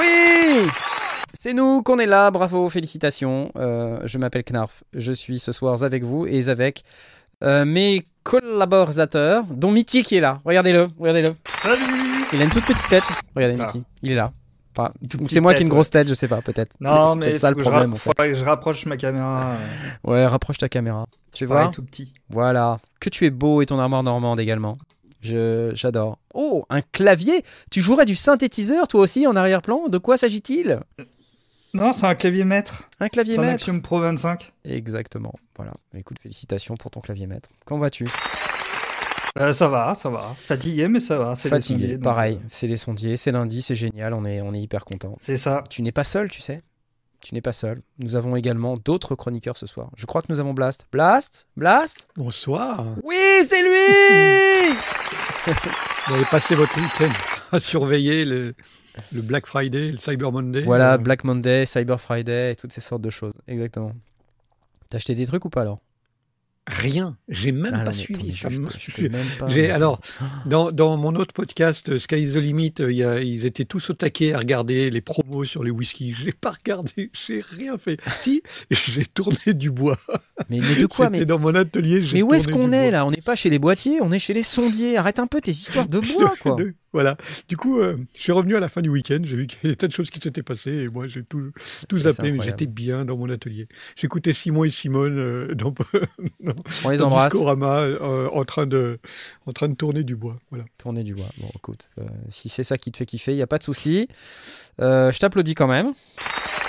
Oui C'est nous qu'on est là, bravo, félicitations. Euh, je m'appelle Knarf, je suis ce soir avec vous et avec euh, mes collaborateurs, dont Mitty qui est là. Regardez-le, regardez-le. Salut Il a une toute petite tête. Regardez Ah. Mitty, il est là. C'est moi qui ai une grosse tête, je sais pas, peut-être. Non, c'est mais peut-être ça le problème. en fait. faudrait que je rapproche ma caméra. euh, Ouais, rapproche ta caméra. Tu vois tout petit. Voilà. Que tu es beau et ton armoire normande également. J'adore. Oh, un clavier Tu jouerais du synthétiseur toi aussi en arrière-plan? De quoi s'agit-il? Non, c'est un clavier maître. Un clavier C'est un maître? Axiom Pro 25. Exactement. Voilà. Écoute, félicitations pour ton clavier maître. Comment vas-tu? Euh, ça va, ça va. Fatigué, mais ça va. C'est les Fatigué. sondiers, donc, Pareil. euh, C'est les sondiers. C'est lundi. C'est génial. On est, on est hyper content. C'est ça. Tu n'es pas seul, tu sais? Tu n'es pas seul. Nous avons également d'autres chroniqueurs ce soir. Je crois que nous avons Blast. Blast? Blast? Bonsoir. Oui, c'est lui Vous avez passé votre week-end à surveiller le, le Black Friday, le Cyber Monday. Voilà, euh, Black Monday, Cyber Friday et toutes ces sortes de choses. Exactement. T'as acheté des trucs ou pas alors? Rien. J'ai même Ah pas suivi. ça je je même pas. Alors, dans, dans mon autre podcast, euh, Sky is the Limit, euh, il y a- ils étaient tous au taquet à regarder les promos sur les whisky. J'ai pas regardé, j'ai rien fait. Si, j'ai tourné du bois. Mais, mais de quoi mais, dans mon atelier. mais où est-ce qu'on est bois. là? On n'est pas chez les boîtiers, on est chez les sondiers. Arrête un peu tes histoires de bois quoi. Voilà. Du coup, euh, je suis revenu à la fin du week-end. J'ai vu qu'il y avait des tas de choses qui s'étaient passées et moi, j'ai tout, tout zappé, mais j'étais bien dans mon atelier. J'écoutais Simon et Simone euh, dans, dans, On les dans embrasse. Discorama euh, en, train de, en train de tourner du bois. Voilà. Tourner du bois. Bon, écoute, si c'est ça qui te fait kiffer, il y a pas de souci. Je t'applaudis quand même.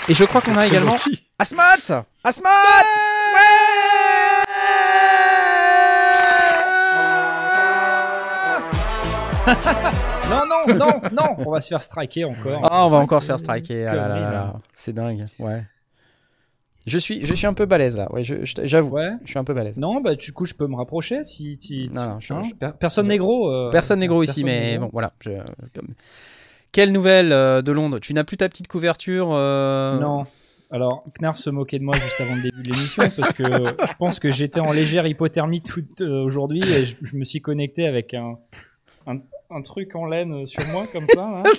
Et je crois qu'on a également. Asmat Asmat Non, non, non, non, on va se faire striker encore. Ah, on va encore se faire striker. Ah là là là. C'est dingue. Ouais. Je suis, je suis un peu balèze là. Ouais, je- je- j'avoue. Ouais. Je suis un peu balèze. Non, bah du coup, je peux me rapprocher si tu. Non, non, je- hein Per- Personne n'est gros. euh, Personne n'est gros ici, mais bon, voilà. comme- Quelle nouvelle euh, de Londres? Tu n'as plus ta petite couverture euh, Non. Alors, Knarf se moquait de moi juste avant le début de l'émission parce que je pense que j'étais en légère hypothermie toute aujourd'hui et je me suis connecté avec un, un, un truc en laine sur moi comme ça. là.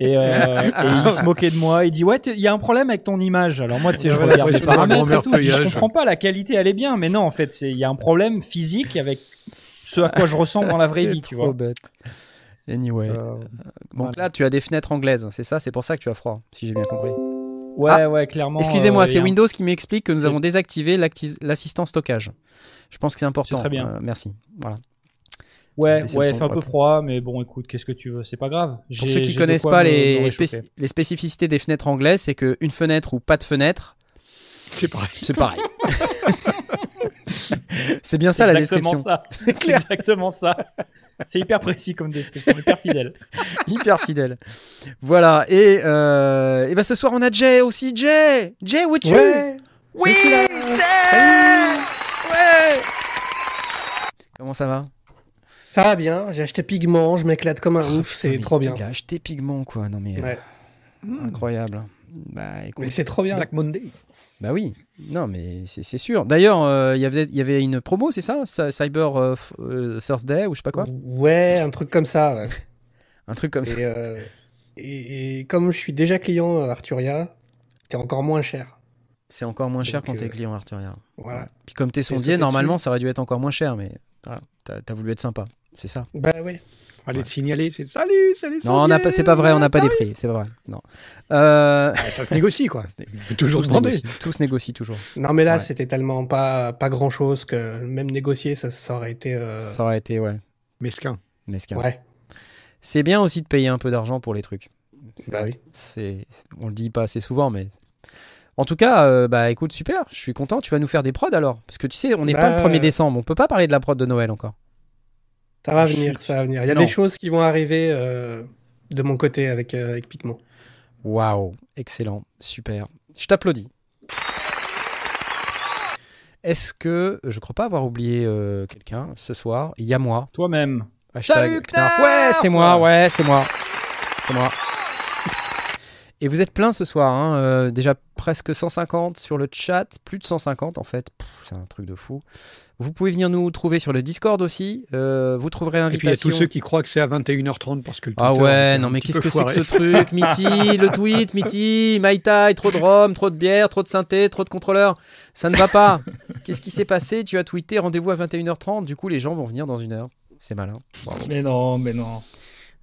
Et, euh, et il se moquait de moi. Il dit ouais, il y a un problème avec ton image. Alors moi, tu sais, je Ouais, regarde les paramètres et tout. Je, dis, je comprends pas. La qualité, elle est bien, mais non, en fait, il y a un problème physique avec ce à quoi je ressemble dans la vraie vie, tu trop vois. bête. Anyway. Euh, Donc voilà. là, tu as des fenêtres anglaises, c'est ça C'est pour ça que tu as froid, si j'ai bien compris. ouais, Ah, ouais, clairement. Excusez-moi, euh, c'est Windows qui m'explique que nous avons désactivé l'assistant stockage. Je pense que c'est important. C'est très bien. Euh, merci. Voilà. Ouais, ouais, il fait un peu froid, mais bon, écoute, qu'est-ce que tu veux, c'est pas grave. Pour ceux qui connaissent pas me- les, spécificités des fenêtres anglaises, c'est qu'une fenêtre ou pas de fenêtre, C'est pareil. c'est pareil. c'est bien ça la exactement description. ça. C'est exactement ça. C'est hyper précis comme description, hyper fidèle. Hyper fidèle. Voilà. Et, euh, et ben ce soir, on a Jay aussi. Jay Jay, où es-tu? Ouais, Oui. Jay Ouais Comment ça va? Ça va bien, j'ai acheté Pigment, je m'éclate comme un ouf, Putain, c'est trop bien. Il a acheté Pigment, quoi. Non, mais euh, incroyable. Bah, écoute. Mais c'est trop bien. Black Monday. Bah oui. Non, mais c'est c'est sûr. D'ailleurs, euh, il y avait- il y avait une promo, c'est ça? Cy- Cyber euh, f- euh, Thursday ou je sais pas quoi? Ouais, un truc comme ça. ouais. Un truc comme ça. Et, euh, et, et comme je suis déjà client Arturia, c'est encore moins cher. C'est encore moins cher Donc, quand t'es euh, client Arturia. Voilà. Puis comme t'es sondier, normalement, ça aurait dû être encore moins cher, mais voilà, t'as t'as voulu être sympa. C'est ça. Bah oui. Fallait te signaler, c'est salut, salut. Non, on n'a pas, c'est pas vrai, on n'a pas des prix, c'est pas vrai. Non. Euh, Ça se négocie, quoi. toujours tout, se demander. négocie, tout se négocie toujours. Non mais là Ouais. c'était tellement pas, pas grand chose que même négocier ça, ça aurait été... euh, Ça aurait été, ouais, Mesquin. mesquin. Ouais, C'est bien aussi de payer un peu d'argent pour les trucs. bah oui. C'est, on le dit pas assez souvent, mais. En tout cas, euh, bah écoute, super, je suis content. Tu vas nous faire des prods alors Parce que tu sais, on n'est pas Bah, le 1er décembre, on peut pas parler de la prod de Noël encore. Ça va Chut. venir, ça va venir. Il y a Non. des choses qui vont arriver euh, de mon côté avec, euh, avec Pigment. Waouh, excellent, super. Je t'applaudis. Est-ce que je crois pas avoir oublié euh, quelqu'un ce soir? Il y a moi. Toi-même. Hashtag Salut, Ouais, c'est moi, ouais, c'est moi. C'est moi. Et vous êtes plein ce soir, hein, euh, déjà presque 150 sur le chat, plus de 150 en fait, c'est un truc de fou. Vous pouvez venir nous trouver sur le Discord aussi, euh, vous trouverez Et puis il y a l'invitation. tous ceux qui croient que c'est à 21h30 parce que le Ah Twitter est ouais, non mais qu'est-ce que c'est que ce truc? Mitty, le tweet, Mitty, Mai Tai, trop de rhum, trop de bière, trop de synthé, trop de contrôleurs. Ça ne va pas. Qu'est-ce qui s'est passé? Tu as tweeté rendez-vous à 21h30, du coup les gens vont venir dans une heure. C'est malin. Bravo. Mais non, mais non.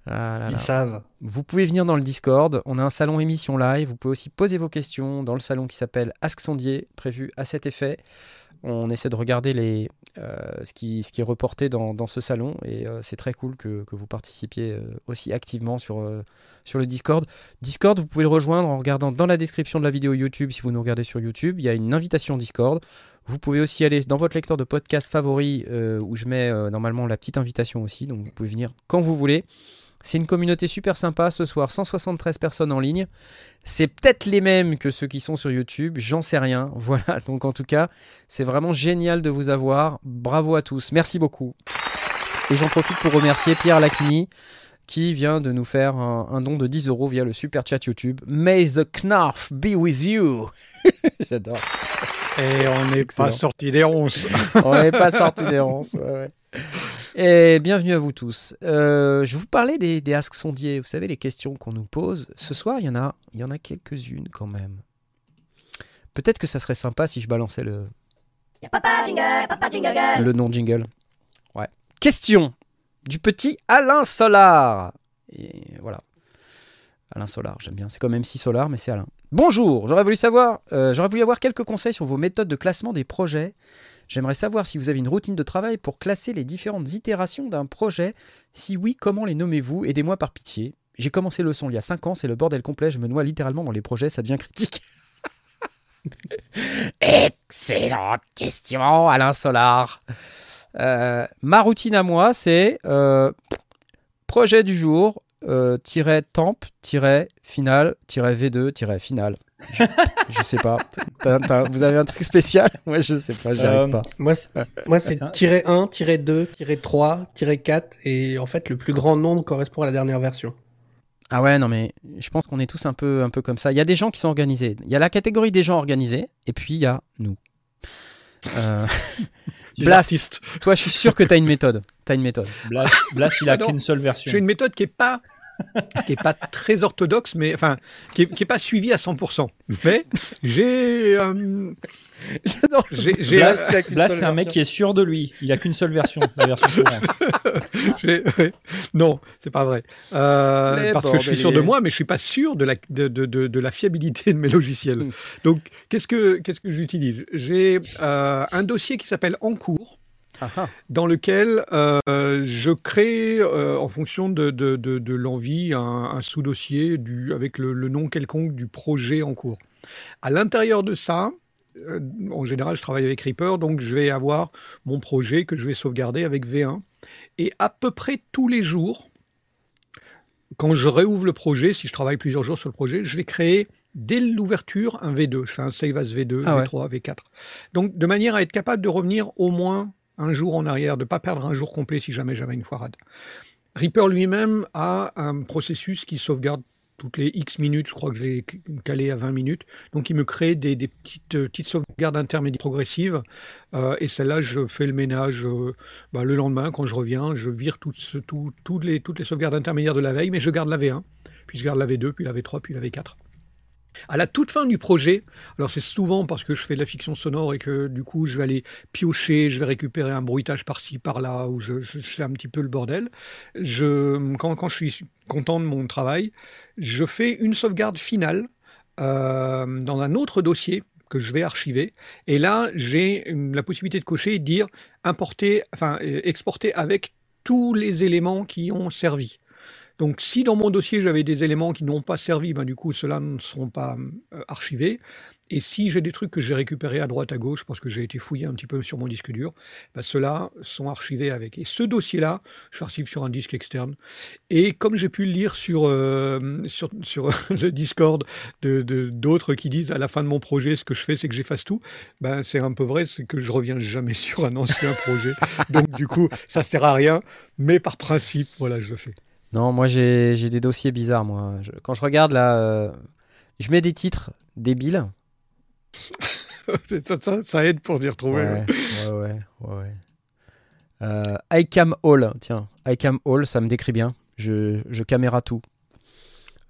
Ah là Ils savent. Vous pouvez venir dans le Discord, on a un salon émission live, vous pouvez aussi poser vos questions dans le salon qui s'appelle Ask Sondier, prévu à cet effet. On essaie de regarder les, euh, ce, qui, ce qui est reporté dans, dans ce salon et euh, c'est très cool que, que vous participiez euh, aussi activement sur, euh, sur le Discord. Discord, vous pouvez le rejoindre en regardant dans la description de la vidéo YouTube si vous nous regardez sur YouTube. Il y a une invitation Discord. Vous pouvez aussi aller dans votre lecteur de podcast favori euh, où je mets euh, normalement la petite invitation aussi, donc vous pouvez venir quand vous voulez. C'est une communauté super sympa ce soir, 173 personnes en ligne. C'est peut-être les mêmes que ceux qui sont sur YouTube, j'en sais rien. Voilà, donc en tout cas, c'est vraiment génial de vous avoir. Bravo à tous, merci beaucoup. Et j'en profite pour remercier Pierre Lacchini qui vient de nous faire un, un don de 10 euros via le super chat YouTube. May the Knarf be with you. J'adore. Et on n'est pas sorti des ronces. On n'est pas sorti des ronces. ouais, ouais. Et bienvenue à vous tous. Euh, je vous parlais des, des Ask Sondiers. Vous savez, les questions qu'on nous pose. Ce soir, il y en a, il y en a quelques-unes quand même. Peut-être que ça serait sympa si je balançais le, Papa jingle, papa jingle girl. le nom jingle. Ouais. Question du petit Alain Solar. Et voilà. Alain Solar, j'aime bien. C'est comme MC Solar, mais c'est Alain. Bonjour, j'aurais voulu savoir, euh, j'aurais voulu avoir quelques conseils sur vos méthodes de classement des projets. J'aimerais savoir si vous avez une routine de travail pour classer les différentes itérations d'un projet. Si oui, comment les nommez-vous? Aidez-moi par pitié. J'ai commencé le son il y a 5 ans, c'est le bordel complet, je me noie littéralement dans les projets, ça devient critique. Excellente question, Alain Solar. Euh, ma routine à moi, c'est euh, projet du jour, temp, tiret final, tiret V2, tiret final. Je, je sais pas. T'as- vous avez un truc spécial? Moi, je sais pas, j'y Euh, arrive pas. Moi, c'est, tiret 1, tiret 2, tiret 3, tiret 4, et en fait, le plus grand nombre correspond à la dernière version. Ah ouais, non mais je pense qu'on est tous un peu, un peu comme ça. Il y a des gens qui sont organisés. Il y a la catégorie des gens organisés, et puis il y a nous. Euh, Blast. toi, je suis sûr que t'as une méthode. T'as une méthode. Blast, Blast, il a Ah qu'une seule version. J'ai une méthode qui est pas qui est pas très orthodoxe, mais enfin qui est, qui est pas suivie à 100%. Mais j'ai euh, J'adore. seule c'est un mec version. qui est sûr de lui. Il a qu'une seule version, la version ouais. non, c'est pas vrai. Euh, parce que je suis sûr de moi, mais je suis pas sûr de la de, de, de, de la fiabilité de mes logiciels. Donc qu'est-ce que qu'est-ce que j'utilise? J'ai euh, un dossier qui s'appelle En cours. Dans lequel euh, je crée, euh, en fonction de, de, de, de l'envie, un, un sous-dossier avec le, le nom quelconque du projet en cours. À l'intérieur de ça, euh, en général, je travaille avec Reaper, donc je vais avoir mon projet que je vais sauvegarder avec V1. Et à peu près tous les jours, quand je réouvre le projet, si je travaille plusieurs jours sur le projet, je vais créer dès l'ouverture un V2. Je fais un save as V2, Ah ouais. V3, V4. Donc de manière à être capable de revenir au moins un jour en arrière, de ne pas perdre un jour complet si jamais j'avais une foirade. Reaper lui-même a un processus qui sauvegarde toutes les X minutes, je crois que je l'ai calé à 20 minutes. Donc il me crée des, petites, euh, petites sauvegardes intermédiaires progressives. Euh, et celle-là, je fais le ménage euh, bah, le lendemain quand je reviens. Je vire toutes les sauvegardes intermédiaires de la veille, mais je garde la V1, puis je garde la V2, puis la V3, puis la V4. À la toute fin du projet, alors c'est souvent parce que je fais de la fiction sonore et que du coup je vais aller piocher, je vais récupérer un bruitage par-ci, par-là, où je, fais un petit peu le bordel. Je, quand, je suis content de mon travail, je fais une sauvegarde finale euh, dans un autre dossier que je vais archiver. Et là, j'ai la possibilité de cocher et de dire importer, enfin euh, exporter avec tous les éléments qui ont servi. Donc, si dans mon dossier j'avais des éléments qui n'ont pas servi, ben, du coup, ceux-là ne seront pas euh, archivés. Et si j'ai des trucs que j'ai récupérés à droite à gauche parce que j'ai été fouillé un petit peu sur mon disque dur, bah, ceux-là sont archivés avec. Et ce dossier-là, je l'archive sur un disque externe. Et comme j'ai pu le lire sur, euh, sur, sur le Discord de de- d'autres qui disent à la fin de mon projet, ce que je fais, c'est que j'efface tout, ben, c'est un peu vrai, c'est que je reviens jamais sur un ancien projet. Donc du coup, ça sert à rien. Mais par principe, voilà, je le fais. Non, moi j'ai des dossiers bizarres. Moi, Je- quand je regarde là, euh, je mets des titres débiles. ça, ça- ça aide pour y retrouver. Ouais, ouais, ouais, ouais. ouais. Euh, iCam All, tiens, iCam All, ça me décrit bien. Je, je caméra tout.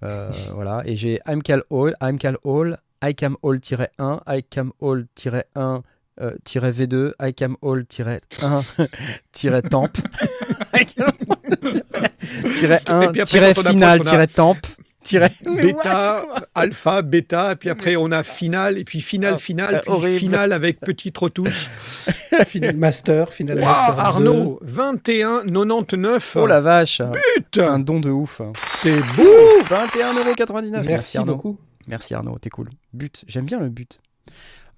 Euh, voilà, et j'ai iCam All, iCam All, iCam All-1, iCam All-1, euh, tiret V2, iCam All-1, temp, tiret Et 1, puis après, tiret final, a- tiret what Bêta, alpha, bêta, et puis après on a final, et puis final, Ah, final, euh, puis horrible. final avec petite retouche. Final Master, Final Waouh, Master 2. Arnaud, 21,99. Oh la vache Un Putain, don de ouf c'est beau. Ouh, 21,99€. Merci Arnaud. beaucoup. Merci Arnaud, t'es cool. But, j'aime bien le but.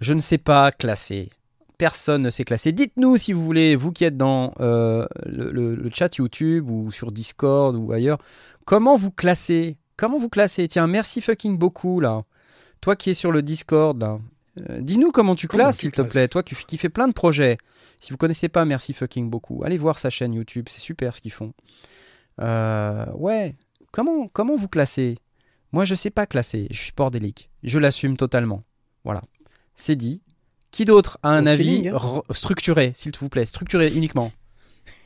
Je ne sais pas classer. Personne ne sait classer. Dites-nous si vous voulez, vous qui êtes dans euh, le, le- le chat YouTube ou sur Discord ou ailleurs, comment vous classez Comment vous classez? Tiens, merci fucking beaucoup là. Toi qui es sur le Discord là, euh, dis-nous comment tu classes s'il te plaît. Toi qui, qui fais plein de projets. Si vous connaissez pas Merci fucking beaucoup, allez voir sa chaîne YouTube, c'est super ce qu'ils font. Euh, ouais, comment comment vous classez? Moi je sais pas classer, je suis bordélique. Je l'assume totalement. Voilà, c'est dit. Qui d'autre a un Au avis feeling, hein. structuré, s'il vous plaît, structuré uniquement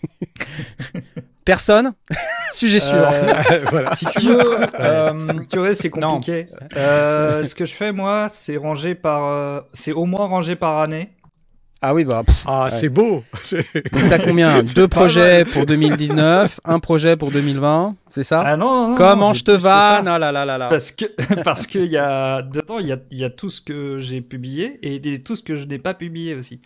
Personne Sujet sûr. Euh, voilà. si tu veux, Euh, structurer, c'est compliqué. Euh, ce que je fais, moi, c'est ranger par. euh, c'est au moins rangé par année. Ah oui, bah, pff, Ah, Ouais. c'est beau. T'as combien Deux projets pour 2019, un projet pour 2020, c'est ça Ah non, non, non, Comment je te vanne Ah là là là là. Parce que parce qu'il y a dedans il y a, il y a tout ce que j'ai publié et tout ce que je n'ai pas publié aussi.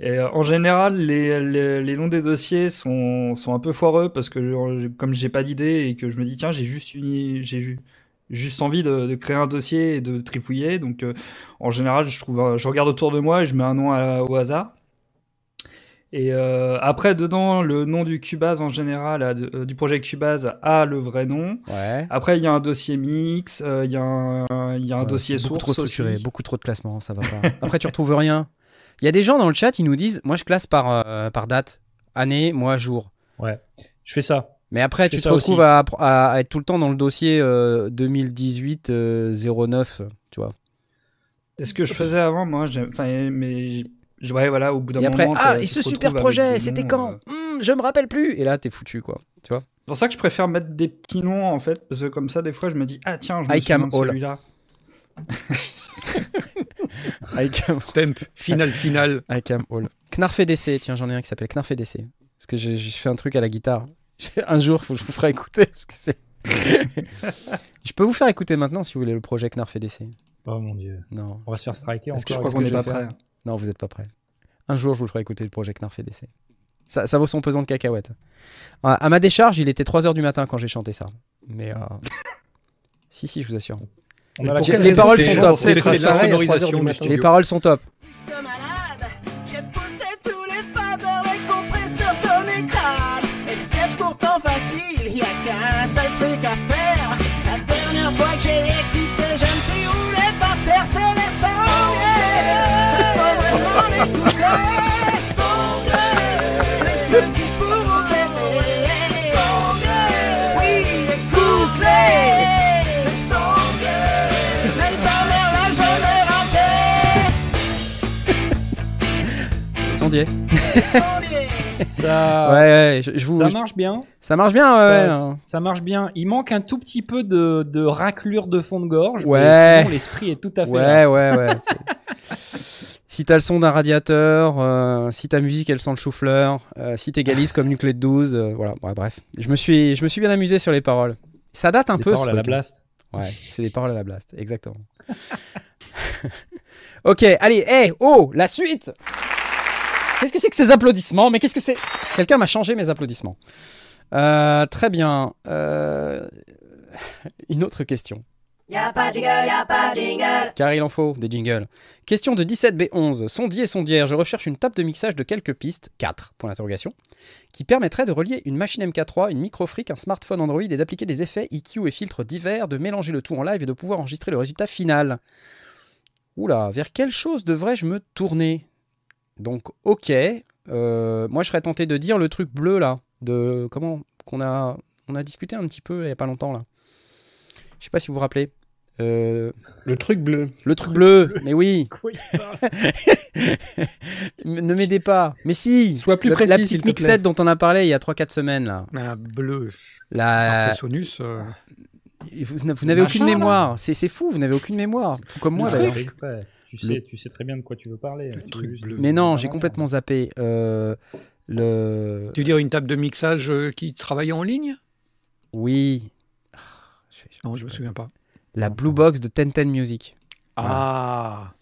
Et euh, en général, les, les, les noms des dossiers sont, sont un peu foireux parce que comme j'ai pas d'idée et que je me dis tiens j'ai juste une j'ai ju- juste envie de, de créer un dossier et de trifouiller donc euh, en général je trouve un- je regarde autour de moi et je mets un nom à- au hasard. Et euh, après dedans le nom du Cubase en général a de- euh, du projet Cubase a le vrai nom. Ouais. Après, il y a un dossier mix, euh, il y a un, il y a un Ouais, dossier c'est beaucoup source trop structuré, aussi. beaucoup trop de classement, ça va pas. Après, tu retrouves rien. Il y a des gens dans le chat, ils nous disent, moi je classe par, euh, par date, année, mois, jour. Je fais ça. Mais après, Je tu fais te retrouves à, à- à être tout le temps dans le dossier euh, 2018 euh, 09, tu vois. C'est ce que je faisais avant, moi. Enfin, mais je- ouais, voilà, au bout d'un Et moment. après, ah, et ce super projet, c'était quand euh. Hmm, Je me rappelle plus. Et là, t'es foutu, quoi. Tu vois C'est pour ça que je préfère mettre des petits noms, en fait, parce que comme ça, des fois, je me dis, ah tiens, je me souviens de Hall. celui-là. ICAM, Temp, final, final. ICAM Hall. Knarf EDC, tiens, j'en ai un qui s'appelle Knarf EDC. Parce que j'ai j'ai fait un truc à la guitare. Un jour, faut que je vous ferai écouter. Parce que c'est. je peux vous faire écouter maintenant si vous voulez le projet Knarf EDC. Oh mon dieu. Non. On va se faire striker Est-ce que je crois qu'on n'est pas prêt. Non, vous n'êtes pas prêts. Un jour, je vous le ferai écouter le projet Knarf EDC. Ça, ça vaut son pesant de cacahuètes. À, ma décharge, il était 3h du matin quand j'ai chanté ça. Mais. euh, si, si, je vous assure. On a les paroles sont top. être C'est de la pareil à 3 heures sonorisation du du matin studio. Les paroles sont top. C'est pourtant facile, y a qu'un seul truc à faire. La dernière fois que j'ai écouté, je me suis roulé par terre, c'est les sangliers. Faut vraiment l'écouter. Sondier. Ça, Ouais, ouais, je, je vous. ça marche bien. ça marche bien, ouais. ça, ouais. ça marche bien. Il manque un tout petit peu de, de raclure de fond de gorge. Ouais. Sinon, l'esprit est tout à fait Ouais, là. ouais, ouais. c'est- si t'as le son d'un radiateur, euh, si ta musique elle sent le chou-fleur, euh, si t'égalises comme Nuclé de 12, euh, voilà, ouais, bref. Je me, suis, je me suis bien amusé sur les paroles. Ça date un Des peu. paroles à la hein. blast. Ouais, c'est des paroles à la blast, exactement. ok, allez, hé, oh, la suite Qu'est-ce que c'est que ces applaudissements? Mais qu'est-ce que c'est? Quelqu'un m'a changé mes applaudissements. Euh, très bien. Euh, Une autre question. Y'a pas de jingle, y'a pas de jingle. Car il en faut des jingles. Question de 17B11. Sondier et sondière, je recherche une table de mixage de quelques pistes, 4, point d'interrogation, qui permettrait de relier une machine MK3, une microfric, un smartphone Android et d'appliquer des effets EQ et filtres divers, de mélanger le tout en live et de pouvoir enregistrer le résultat final. Oula, vers quelle chose devrais-je me tourner? Donc, ok. euh, moi, je serais tenté de dire le truc bleu là, de comment qu'on a, on a discuté un petit peu il y a pas longtemps là. Je sais pas si vous vous rappelez. Euh, Le truc bleu. le truc bleu, mais oui. Quoi ne m'aidez pas. Mais si. Sois plus précis, la petite mixette dont on a parlé il y a 3-4 semaines là. Un bleu. La... Après Sonus, euh, Vous, vous n'avez aucune mémoire. C'est c'est fou, vous n'avez aucune mémoire. Tout comme moi Le d'ailleurs. Tu sais, tu sais très bien de quoi tu veux parler. Tu veux truc juste- bleu. Mais non, j'ai complètement zappé. Euh, le. tu veux dire une table de mixage euh, qui travaille en ligne? Oui. Non, je me souviens pas. La Blue Box de Ten Music. Ah.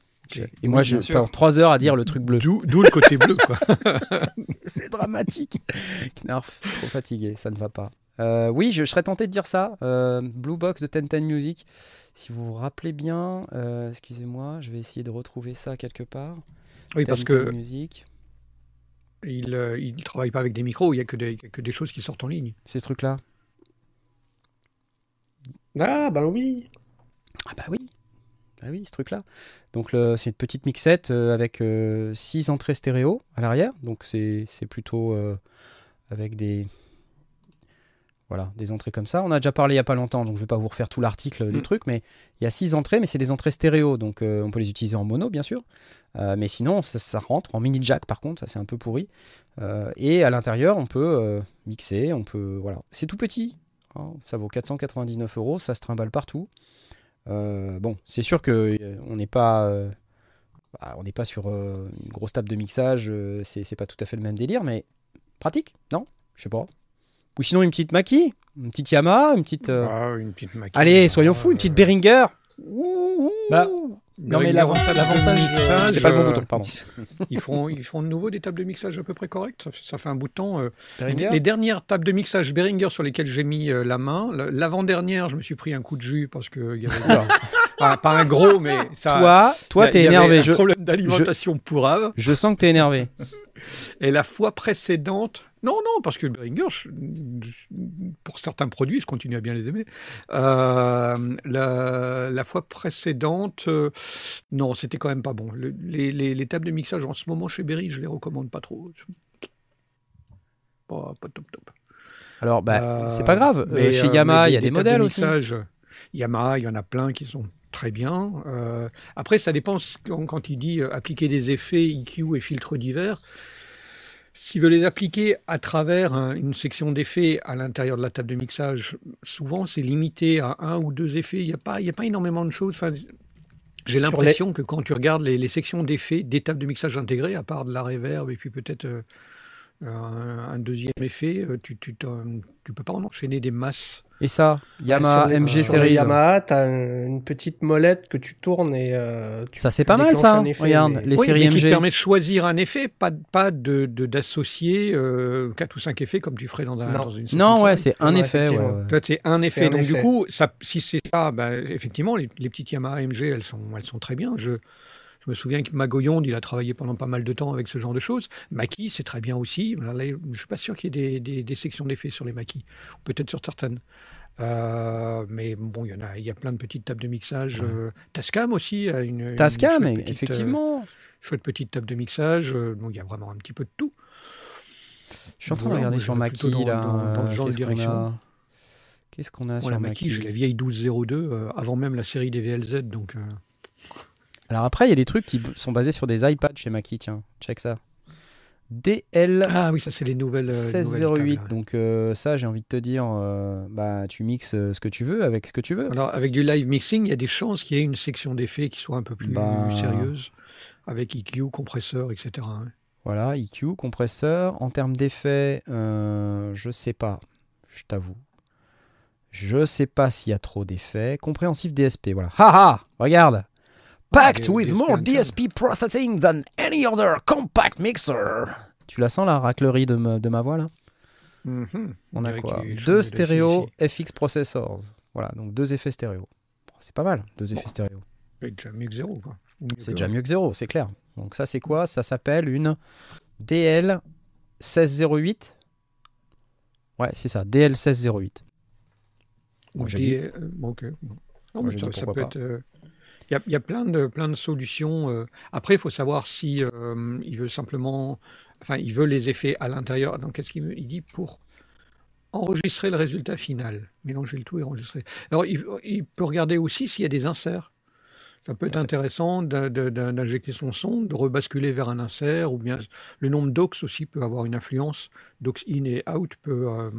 Et moi, Oui, je perds 3 heures à dire le truc bleu. D'où le côté bleu, quoi. C'est dramatique. Knarf, trop fatigué, ça ne va pas. Euh, oui, je, je serais tenté de dire ça. Euh, Blue Box de Ten Music. Si vous vous rappelez bien, euh, excusez-moi, je vais essayer de retrouver ça quelque part. Oui, parce 10 que Music. il, euh, il travaille pas avec des micros, il y a que des, que des choses qui sortent en ligne. C'est ce truc-là. Ah, ben oui. Ah bah oui. Bah oui, ce truc-là. Donc c'est une petite mixette euh, avec 6 entrées stéréo à l'arrière. Donc c'est c'est plutôt euh, avec des voilà, des entrées comme ça. On a déjà parlé il y a pas longtemps, donc je vais pas vous refaire tout l'article du Mm. truc, mais il y a 6 entrées, mais c'est des entrées stéréo, donc euh, on peut les utiliser en mono bien sûr. Euh, mais sinon ça, ça rentre en mini jack par contre, ça c'est un peu pourri. Euh, et à l'intérieur on peut mixer, on peut voilà, c'est tout petit. hein. ça vaut 499 euros, ça se trimballe partout. Bon, c'est sûr que euh, on n'est pas, bah, on n'est pas sur une grosse table de mixage. c'est c'est pas tout à fait le même délire, mais pratique, non? Je sais pas. Ou sinon une petite Maki, une petite Yamaha, une petite. euh, Ah, une petite maquette. Allez, soyons fous, une petite Behringer. Bah, non, mais l'avantage- l'avantage, euh, C'est pas le bon euh, bouton, pardon. Ils font, ils font de nouveau des tables de mixage à peu près correctes. Ça fait, ça fait un bout de temps. euh, Behringer Les dernières tables de mixage Behringer sur lesquelles j'ai mis euh, la main, la- l'avant-dernière, je me suis pris un coup de jus parce que il y avait pas, pas un gros, mais ça. Toi, toi, il y t'es avait énervé. Un Je, problème d'alimentation pourrave. je sens que t'es énervé. Et la fois précédente, non, non, parce que je- pour certains produits, je continue à bien les aimer. Euh, la, la fois précédente, euh, non, c'était quand même pas bon. Le- les, les- les tables de mixage en ce moment chez Berry, je les recommande pas trop. Pas, pas top top. Alors, bah, Euh, c'est pas grave. Mais, chez Yamaha, il y a des, tables de modèles aussi. Yamaha, il y en a plein qui sont très bien. Euh, après, ça dépend quand, il dit euh, appliquer des effets EQ et filtres divers. S'il veut les appliquer à travers un- une section d'effets à l'intérieur de la table de mixage, souvent c'est limité à un ou deux effets. Il n'y a, pas- il y a pas énormément de choses. Enfin, j'ai l'impression que quand tu regardes les, les sections d'effets des tables de mixage intégrées, à part de la reverb et puis peut-être euh, un, un deuxième effet, euh, tu tu peux pas en enchaîner des masses. Et ça, Yamaha sur les, MG Series. Yamaha, t'as une petite molette que tu tournes et euh, tu, Ça, c'est pas mal ça. effet, Regarde, mais- les Oui, séries mais qui te MG. permet de choisir un effet, pas, pas de de- d'associer euh, quatre ou cinq effets comme tu ferais dans, un, Non. dans une Non, ouais, c'est un Ouais, effet. ouais. Toi, c'est un effet. Donc, du effet. coup, ça, si c'est ça, bah, effectivement, les, les petites Yamaha MG, elles sont, elles sont très bien. Je me souviens que Magoyonde, il a travaillé pendant pas mal de temps avec ce genre de choses. Maki, c'est très bien aussi. Là, là, je ne suis pas sûr qu'il y ait des, des- des sections d'effets sur les Maki. Peut-être sur certaines. Euh, mais bon, il y en a, il y a plein de petites tables de mixage. euh, Tascam aussi a une. Tascam, petite, euh, effectivement. chouette petite table de mixage. euh, bon, il y a vraiment un petit peu de tout. Je suis en train de regarder sur Maki dans- là. dans- euh, genre de Qu'est-ce qu'on direction. a Qu'est-ce qu'on a sur la Maki, j'ai la vieille 1202 euh, avant même la série des VLZ. Donc, euh, Alors après, il y a des trucs qui sont basés sur des iPads chez Maki, tiens, check ça. DL Ah oui, ça c'est les nouvelles. euh, nouvelles 1608, tables, ouais. donc euh, ça j'ai envie de te dire, euh, bah tu mixes euh, ce que tu veux avec ce que tu veux. Alors avec du live mixing, il y a des chances qu'il y ait une section d'effets qui soit un peu plus Bah. sérieuse, avec EQ, compresseur, etc. hein. Voilà, EQ, compresseur. En termes d'effets, euh, je sais pas, je t'avoue. Je sais pas s'il y a trop d'effets. Compréhensif DSP, voilà. Haha, regarde Packed Ah, with more. DSP processing than any other compact mixer. Tu la sens la raclerie de, ma- de ma voix là? Mhm. On a quoi? Deux stéréo. FX processors. Voilà, donc deux effets stéréo. C'est pas mal, deux effets Bon. stéréo. C'est déjà mieux que zéro. quoi. C'est déjà mieux que zéro, c'est clair. Donc ça, c'est quoi? Ça s'appelle une DL 1608. Ouais, c'est ça, DL 1608. Ou Moi, j'ai dit- euh, bon, ok. bon. Non, Moi, mais ça, ça peut être. euh, Il y, a, il y a plein de, plein de solutions. euh. Après, il faut savoir si euh, il veut simplement. Enfin, il veut les effets à l'intérieur. Donc, qu'est-ce qu'il il dit pour enregistrer le résultat final Mélanger le tout et enregistrer. Alors, il, il peut regarder aussi s'il y a des inserts. Ça peut être intéressant d'injecter son son, de rebasculer vers un insert, ou bien le nombre d'aux aussi peut avoir une influence. Aux in et out peut euh,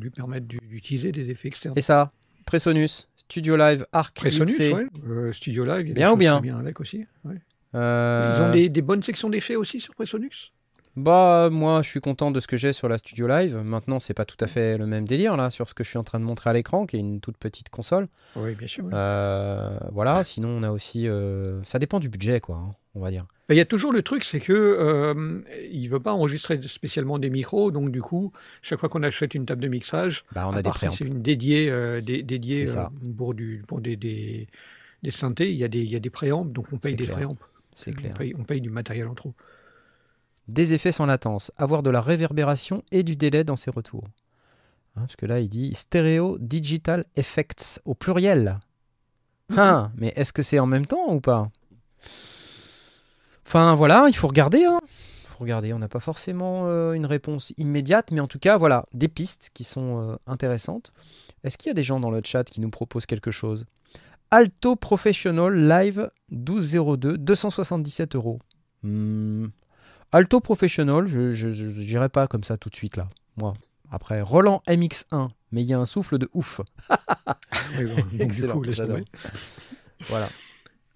lui permettre d'u- d'utiliser des effets externes. Et ça, Presonus, Studio Live, Arc, Presonus, ouais. Euh, Studio Live, il y a Bien ou bien avec aussi. ouais. Euh, Ils ont des, des bonnes sections d'effets aussi sur Presonus? Bah, moi, je suis content de ce que j'ai sur la Studio Live. Maintenant, c'est pas tout à fait le même délire là sur ce que je suis en train de montrer à l'écran, qui est une toute petite console. Oui, bien sûr. Euh, voilà. Sinon, on a aussi. euh, Ça dépend du budget, quoi. hein, on va dire. Il y a toujours le truc, c'est que euh, il veut pas enregistrer spécialement des micros, donc du coup, chaque fois qu'on achète une table de mixage, Bah, on a des si c'est une dédiée, euh, dé- dédiée pour, du, pour des, des, des synthés, il y a des, il y a des préampes, donc on paye des préampes. C'est On clair. paye, on paye du matériel en trop. Des effets sans latence, avoir de la réverbération et du délai dans ses retours. Hein, parce que là, il dit stéréo digital effects au pluriel. Ah, mais est-ce que c'est en même temps ou pas? Enfin voilà, il faut regarder. Hein. faut regarder. On n'a pas forcément euh, une réponse immédiate, mais en tout cas, voilà, des pistes qui sont euh, intéressantes. Est-ce qu'il y a des gens dans le chat qui nous proposent quelque chose? Alto Professional Live 1202, 277 euros. Hmm, Alto Professional, je n'irai pas comme ça tout de suite là. Moi. Après, Roland MX1, mais il y a un souffle de ouf. Du Excellent, coup. Voilà.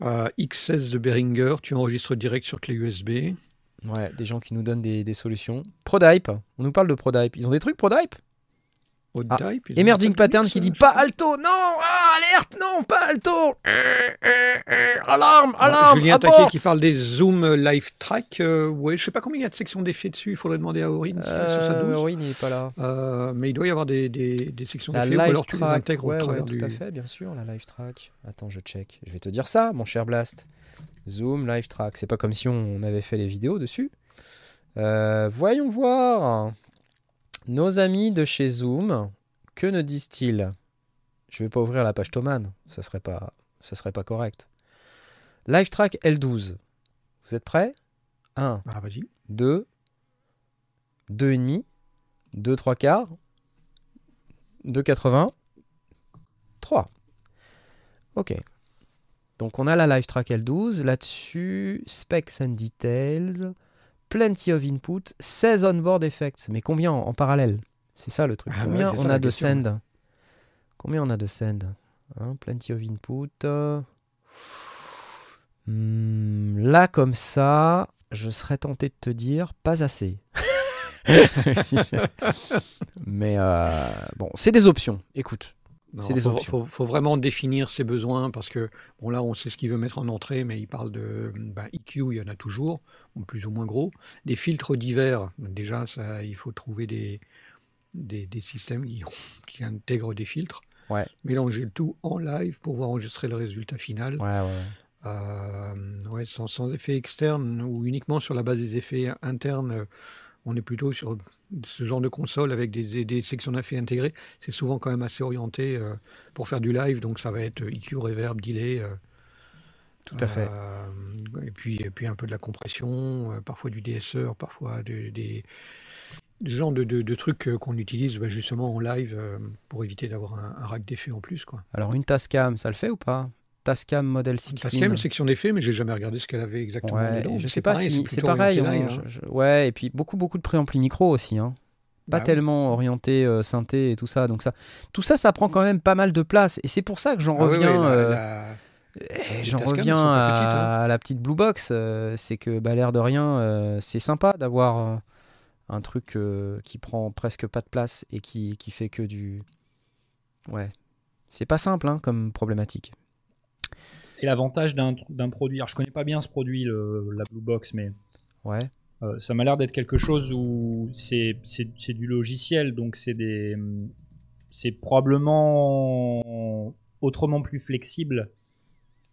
Euh, X16 de Behringer, tu enregistres direct sur clé USB. Ouais, des gens qui nous donnent des, des solutions. Prodype, on nous parle de Prodype. Ils ont des trucs Prodype Ah, type, Emerging Pattern qui dit pas alto, non ah, Alerte, non, pas alto Euh, euh, euh, Alarme, alarme Julien Taquet qui parle des Zoom Live Track. Euh, ouais, je sais pas combien il y a de sections d'effets dessus. Il faudrait demander à Aurine euh, 12. Oui, il n'est pas là. Euh, mais il doit y avoir des, des, des sections d'effets ou alors tu les track, intègres ouais, au travers ouais, du. tout à fait, bien sûr, la live track. Attends, je check. Je vais te dire ça, mon cher Blast. Zoom, live track. C'est pas comme si on avait fait les vidéos dessus. Euh, voyons voir. Nos amis de chez Zoom, que ne disent-ils? Je vais pas ouvrir la page Thoman, ça serait pas, ça serait pas correct. Live track L12. Vous êtes prêts? 1, Ah, vas-y. 2, 2,5, 2, 3 quarts, 2,80, 3. Ok. Donc on a la Live Track L12, là-dessus, Specs and Details, Plenty of Input, 16 onboard effects. Mais combien en, en parallèle? C'est ça le truc. Ah combien on ça a de send? Combien on a de send? Hein, Plenty of Input. euh, hmm, là, comme ça, je serais tenté de te dire pas assez. Mais euh, bon, c'est des options. Écoute, Des faut, options. faut- faut vraiment définir ses besoins parce que bon là on sait ce qu'il veut mettre en entrée, mais il parle de ben, EQ, il y en a toujours, plus ou moins gros, des filtres divers. Déjà, ça, il faut trouver des, des, des systèmes qui, qui intègrent des filtres. Ouais. Mélanger le tout en live pour pouvoir enregistrer le résultat final. ouais, ouais. Euh, ouais, sans, sans effet externe ou uniquement sur la base des effets internes, on est plutôt sur ce genre de console avec des, des sections d'effets intégrées. C'est souvent quand même assez orienté euh, pour faire du live, donc ça va être EQ, reverb, delay. euh, Tout à fait. euh, et, puis, et puis un peu de la compression, parfois du DSR, parfois de- des ce genre de, de- de trucs qu'on utilise bah, justement en live pour éviter d'avoir un, un rack d'effets en plus. Quoi. Alors une Tascam, ça le fait ou pas? Tascam Model 16. Parce qu'il y a une section d'effets, mais j'ai jamais regardé ce qu'elle avait exactement Ouais, dedans. je sais pas pareil, si c'est pareil. hein, live, hein. je- je- ouais, et puis beaucoup beaucoup de préamplis micro aussi. Hein. Pas Bah oui. tellement orienté euh, synthé et tout ça. Donc ça, tout ça, ça prend quand même pas mal de place. Et c'est pour ça que j'en Ah oui, oui, reviens. euh, la- Les J'en Tascam reviens petites, à, hein. à la petite Blue Box. euh, c'est que, bah, l'air de rien, c'est sympa d'avoir un truc qui prend presque pas de place et qui, qui fait que du. Ouais. C'est pas simple hein, comme problématique. Et l'avantage d'un produit, alors je connais pas bien ce produit, le- la Blue Box, mais Ouais. euh, ça m'a l'air d'être quelque chose où c'est du logiciel, donc c'est des c'est probablement autrement plus flexible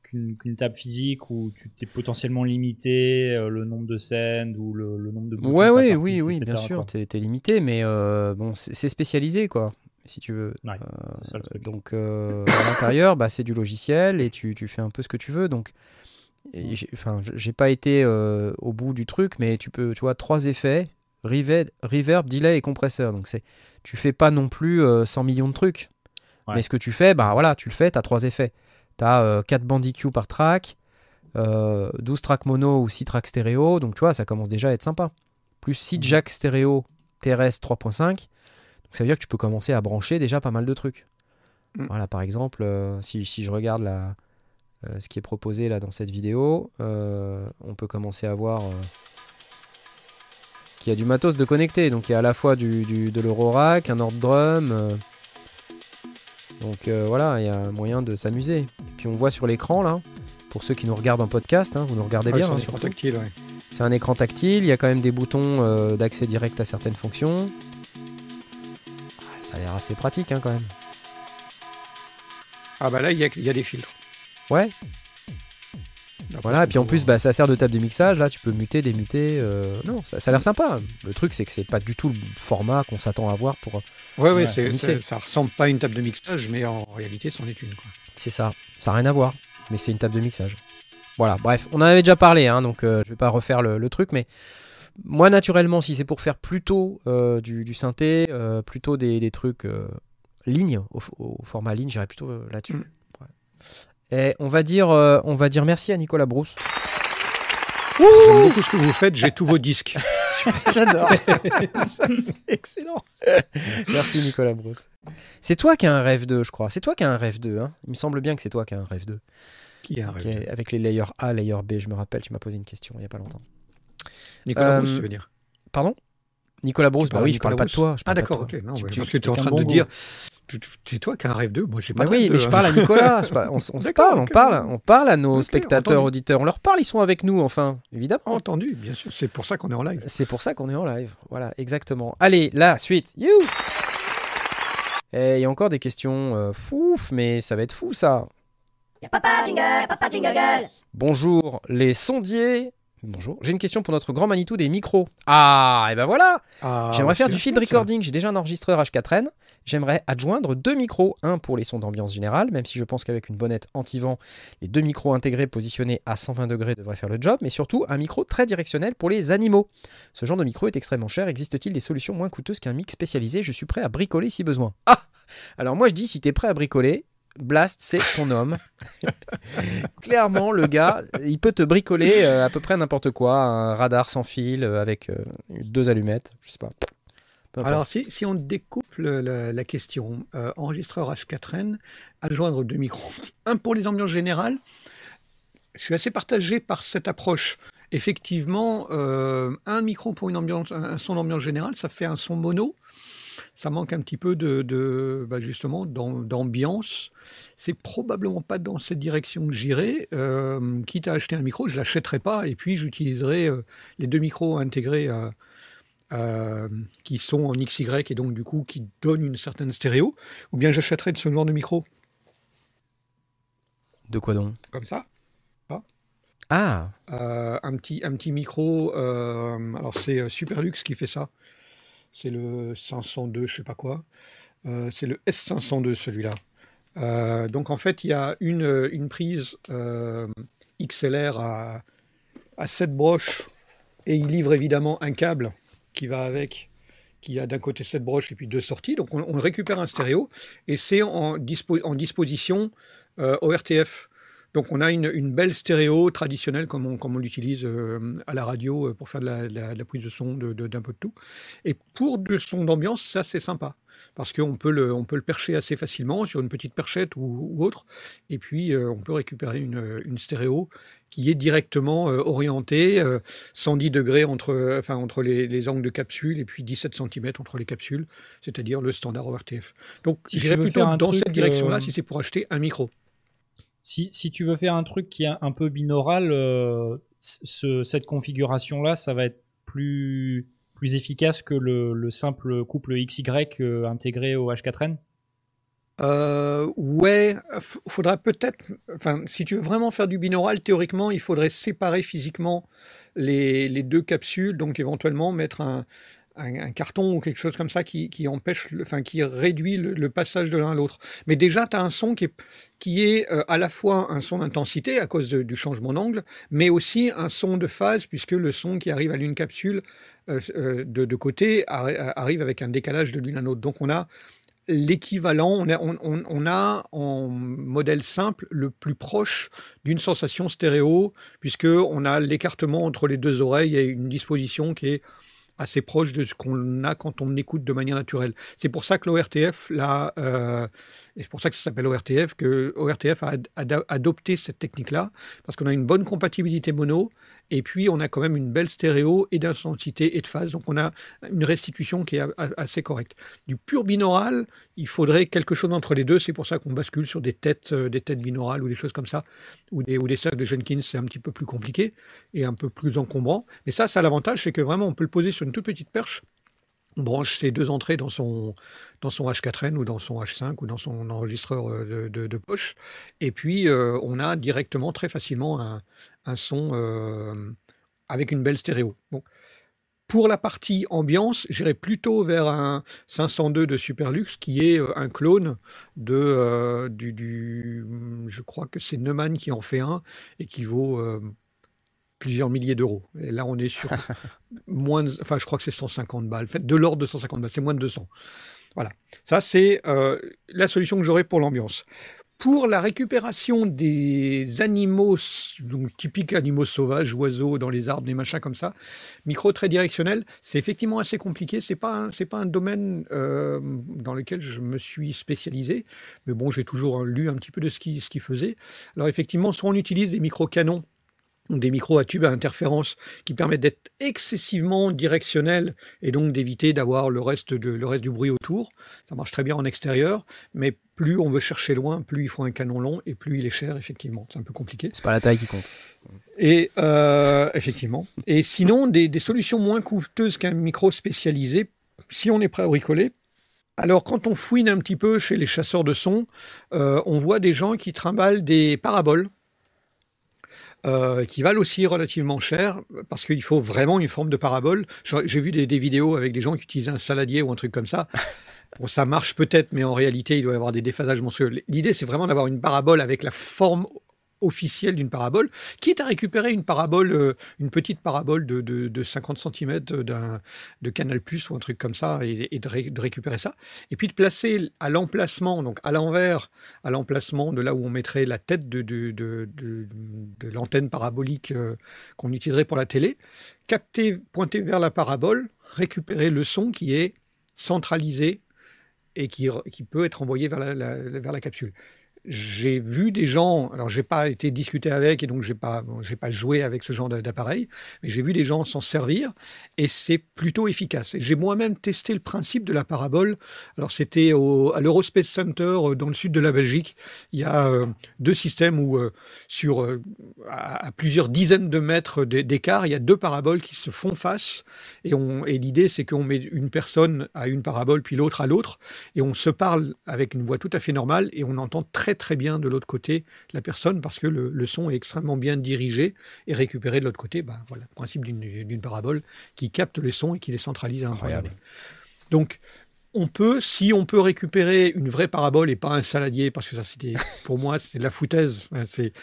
qu'une qu'une table physique où tu t'es potentiellement limité euh, le nombre de scènes ou le, le nombre de Ouais, t'as oui, oui, oui, bien sûr, t'es t'es limité, mais euh, bon, c'est spécialisé, quoi, si tu veux. Ouais, Euh, ça donc, euh, à l'intérieur, bah, c'est du logiciel et tu, tu fais un peu ce que tu veux. Donc, enfin, j'ai pas été euh, au bout du truc, mais tu peux, tu vois, trois effets reverb, reverb, delay et compresseur. Donc, c'est, tu fais pas non plus euh, 100 millions de trucs. Ouais. Mais ce que tu fais, bah voilà, tu le fais, tu as trois effets. Tu as 4 bandes EQ par track, euh, 12 tracks mono ou 6 tracks stéréo. Donc, tu vois, ça commence déjà à être sympa. Plus 6 Mhm. jacks stéréo TRS 3.5. Donc, ça veut dire que tu peux commencer à brancher déjà pas mal de trucs. Mm. Voilà, par exemple, euh, si, si je regarde la, euh, ce qui est proposé là dans cette vidéo, euh, on peut commencer à voir qu'il y a du matos de connecté. Donc il y a à la fois du, du- de l'Eurorack, un ordre drum. donc voilà, il y a moyen de s'amuser. Et puis on voit sur l'écran là, pour ceux qui nous regardent en podcast, hein, vous nous regardez Ouais, bien. c'est un hein, écran tactile, ouais. C'est un écran tactile, il y a quand même des boutons d'accès direct à certaines fonctions. Ça a l'air assez pratique hein, quand même. Ah bah là, il y a, il y a des filtres. Ouais, voilà, et puis en plus bah, ça sert de table de mixage, là tu peux muter, démuter. euh, Non, ça, ça a l'air sympa. Le truc c'est que c'est pas du tout le format qu'on s'attend à voir pour. Ouais, ouais, ça ressemble pas à une table de mixage, mais en réalité, c'en est une. Quoi. C'est ça, ça n'a rien à voir, mais c'est une table de mixage. Voilà, bref, on en avait déjà parlé, hein, donc euh, je vais pas refaire le, le truc, mais moi naturellement, si c'est pour faire plutôt euh, du, du synthé, euh, plutôt des, des trucs euh, ligne, au, au format ligne, j'irais plutôt euh, là-dessus. Mm. Ouais. Et on va dire, euh, on va dire merci à Nicolas Brousse. J'aime beaucoup ce que vous faites, j'ai tous vos disques. J'adore. c'est excellent. Merci Nicolas Brousse. C'est toi qui as un rêve 2, je crois. C'est toi qui as un rêve 2. Hein Il me semble bien que c'est toi qui as un rêve 2. Qui a un rêve avec les layers A, layer B, je me rappelle, tu m'as posé une question il n'y a pas longtemps. Nicolas Euh, Brousse, tu veux dire Pardon Nicolas Brousse, bah oui, je parle pas de toi. je Ah parle pas de d'accord, toi. ok. Non, Tu- ouais, tu- parce que tu es en train de bon dire, c'est toi qui as un rêve 2, moi j'ai pas Bah de oui, rêve mais 2, je parle à Nicolas. je parle- on, on se parle, on parle, on parle à nos spectateurs, entendu. auditeurs. On leur parle, ils sont avec nous, enfin, évidemment. Entendu, bien sûr, c'est pour ça qu'on est en live. C'est pour ça qu'on est en live. Voilà, exactement. Allez, la suite. You Et il y a encore des questions euh, fouf, mais ça va être fou ça. Papa jingle, papa jingle. Bonjour les sondiers. Bonjour. J'ai une question pour notre grand Manitou des micros. Ah, et ben voilà. Ah, J'aimerais faire du field recording. J'ai déjà un enregistreur H4n. J'aimerais adjoindre deux micros, un pour les sons d'ambiance générale, même si je pense qu'avec une bonnette anti-vent, les deux micros intégrés positionnés à 120 degrés devraient faire le job, mais surtout un micro très directionnel pour les animaux. Ce genre de micro est extrêmement cher. Existe-t-il des solutions moins coûteuses qu'un mic spécialisé? Je suis prêt à bricoler si besoin. Ah Alors moi je dis, si t'es prêt à bricoler, Blast, c'est ton homme. Clairement, le gars, il peut te bricoler euh, à peu près n'importe quoi, un radar sans fil euh, avec euh, deux allumettes, je sais pas. Alors, si, on découpe la, question, enregistreur H4n, adjoindre deux micros, un pour les ambiances générales, je suis assez partagé par cette approche. Effectivement, un micro pour un son d'ambiance générale, ça fait un son mono. Ça manque un petit peu de, de- bah, justement d'am- d'ambiance. C'est probablement pas dans cette direction que j'irai. Euh, quitte à acheter un micro, je l'achèterai pas et puis j'utiliserai euh, les deux micros intégrés à, euh, qui sont en XY et donc du coup qui donnent une certaine stéréo, ou bien j'achèterai de ce genre de micro. De quoi donc? Comme ça, Ah, Euh, un, petit, un petit micro, euh, alors c'est euh, Superlux qui fait ça, c'est le 502, je sais pas quoi, Euh, c'est le S502 celui-là. Euh, donc en fait il y a une, une prise euh, XLR à, à 7 broches et il livre évidemment un câble qui va avec, qui a d'un côté 7 broches et puis deux sorties. Donc on, récupère un stéréo et c'est en, dispo- en disposition euh, ORTF. Donc on a une, une belle stéréo traditionnelle comme on, comme on l'utilise euh, à la radio euh, pour faire de la, de la- de la prise de son de- d'un peu de tout. Et pour du son d'ambiance, ça c'est sympa. Parce qu'on peut, le, on peut le percher assez facilement sur une petite perchette ou, ou autre. Et puis euh, on peut récupérer une, une stéréo qui est directement euh, orientée, euh, 110 degrés entre, enfin, entre les, les angles de capsule et puis 17 cm entre les capsules, c'est-à-dire le standard ORTF. Donc Si j'irais plutôt dans truc, cette direction-là si c'est pour acheter un micro. Si, si tu veux faire un truc qui est un peu binaural, euh, ce- cette configuration-là, ça va être plus, plus efficace que le, le simple couple XY euh, intégré au H4n Euh, ouais, faudra peut-être, enfin, si tu veux vraiment faire du binaural, théoriquement, il faudrait séparer physiquement les, les deux capsules, donc éventuellement mettre un, un- carton ou quelque chose comme ça qui, qui empêche, le- enfin, qui réduit le, passage de l'un à l'autre. Mais déjà, tu as un son qui est, qui est euh, à la fois un son d'intensité à cause du changement d'angle, mais aussi un son de phase, puisque le son qui arrive à l'une capsule euh, euh, de, de côté arri- arrive avec un décalage de l'une à l'autre. Donc on a l'équivalent, on a, on- on a en modèle simple le plus proche d'une sensation stéréo, puisque on a l'écartement entre les deux oreilles et une disposition qui est assez proche de ce qu'on a quand on écoute de manière naturelle. C'est pour ça que l'ORTF, là, euh, et c'est pour ça que ça s'appelle ORTF, que ORTF a ad- ad- adopté cette technique-là, parce qu'on a une bonne compatibilité mono, et puis on a quand même une belle stéréo et d'intensité et de phase, donc on a une restitution qui est assez correcte. Du pur binaural, il faudrait quelque chose entre les deux. C'est pour ça qu'on bascule sur des têtes, euh, des têtes binaurales ou des choses comme ça, ou des, ou des cercles de Jenkins. C'est un petit peu plus compliqué et un peu plus encombrant. Mais ça, ça a l'avantage, c'est que vraiment, on peut le poser sur une toute petite perche. On branche ces deux entrées dans son, dans son H4n ou dans son H5 ou dans son enregistreur euh, de, poche. Et puis, euh, on a directement, très facilement, un, son euh, avec une belle stéréo. Pour la partie ambiance, j'irais plutôt vers un 502 de Superlux qui est un clone de, du, Je crois que c'est Neumann qui en fait un et qui vaut plusieurs milliers d'euros. Et là, on est sur moins de- Enfin, je crois que c'est 150 balles. De l'ordre de 150 balles, c'est moins de 200. Voilà. Ça, c'est euh, la solution que j'aurais pour l'ambiance. Pour la récupération des animaux, donc typiques animaux sauvages, oiseaux dans les arbres, des machins comme ça, micro très directionnel, c'est effectivement assez compliqué. C'est pas c'est pas un domaine euh, dans lequel je me suis spécialisé, mais bon, j'ai toujours lu un petit peu de ce qui ce qu'il faisait. Alors effectivement, soit on utilise des micro canons des micros à tube à interférence qui permettent d'être excessivement directionnels et donc d'éviter d'avoir le reste de le reste du bruit autour. Ça marche très bien en extérieur, mais plus on veut chercher loin, plus il faut un canon long et plus il est cher effectivement. C'est un peu compliqué. C'est pas la taille qui compte. Et euh, effectivement. Et sinon, des, des solutions moins coûteuses qu'un micro spécialisé, si on est prêt à bricoler. Alors, quand on fouine un petit peu chez les chasseurs de son, euh, on voit des gens qui trimballent des paraboles. Euh, qui valent aussi relativement cher parce qu'il faut vraiment une forme de parabole. J'ai vu des, des vidéos avec des gens qui utilisaient un saladier ou un truc comme ça. Bon, ça marche peut-être, mais en réalité, il doit y avoir des déphasages monstrueux. L'idée, c'est vraiment d'avoir une parabole avec la forme officielle d'une parabole, quitte à récupérer une parabole, euh, une petite parabole de, de, de 50 cm d'un de Canal Plus ou un truc comme ça, et, de, ré- de récupérer ça, et puis de placer à l'emplacement, donc à l'envers, à l'emplacement de là où on mettrait la tête de, l'antenne parabolique euh, qu'on utiliserait pour la télé, capter, pointer vers la parabole, récupérer le son qui est centralisé et qui, peut être envoyé vers la capsule. J'ai vu des gens, alors j'ai pas été discuté avec et donc j'ai pas, j'ai pas joué avec ce genre d'a- d'appareil, mais j'ai vu des gens s'en servir et c'est plutôt efficace. J'ai moi-même testé le principe de la parabole. Alors c'était à l'Eurospace Center euh, dans le sud de la Belgique. Il y a euh, deux systèmes où euh, sur à, plusieurs dizaines de mètres d'é- d'écart, il y a deux paraboles qui se font face et, et l'idée c'est qu'on met une personne à une parabole puis l'autre à l'autre et on se parle avec une voix tout à fait normale et on entend très très bien de l'autre côté la personne parce que le, le son est extrêmement bien dirigé et récupéré de l'autre côté. Ben, voilà, le principe d'une parabole qui capte les sons et qui les centralise à un point donné. Donc, on peut, si on peut récupérer une vraie parabole et pas un saladier, parce que ça, c'était, pour moi, c'est de la foutaise. C'est-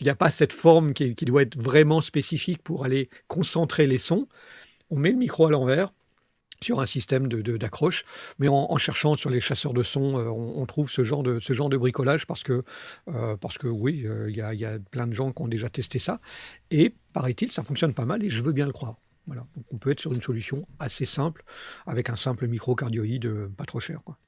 Il n'y a pas cette forme qui, qui doit être vraiment spécifique pour aller concentrer les sons. On met le micro à l'envers sur un système de- de- d'accroche, mais en, cherchant sur les chasseurs de son, euh, on, trouve ce genre de, ce genre de bricolage parce que, euh, parce que oui, euh, il y, a, y a plein de gens qui ont déjà testé ça, et paraît-il, ça fonctionne pas mal, et je veux bien le croire. Voilà. Donc on peut être sur une solution assez simple, avec un simple micro cardioïde pas trop cher. Quoi.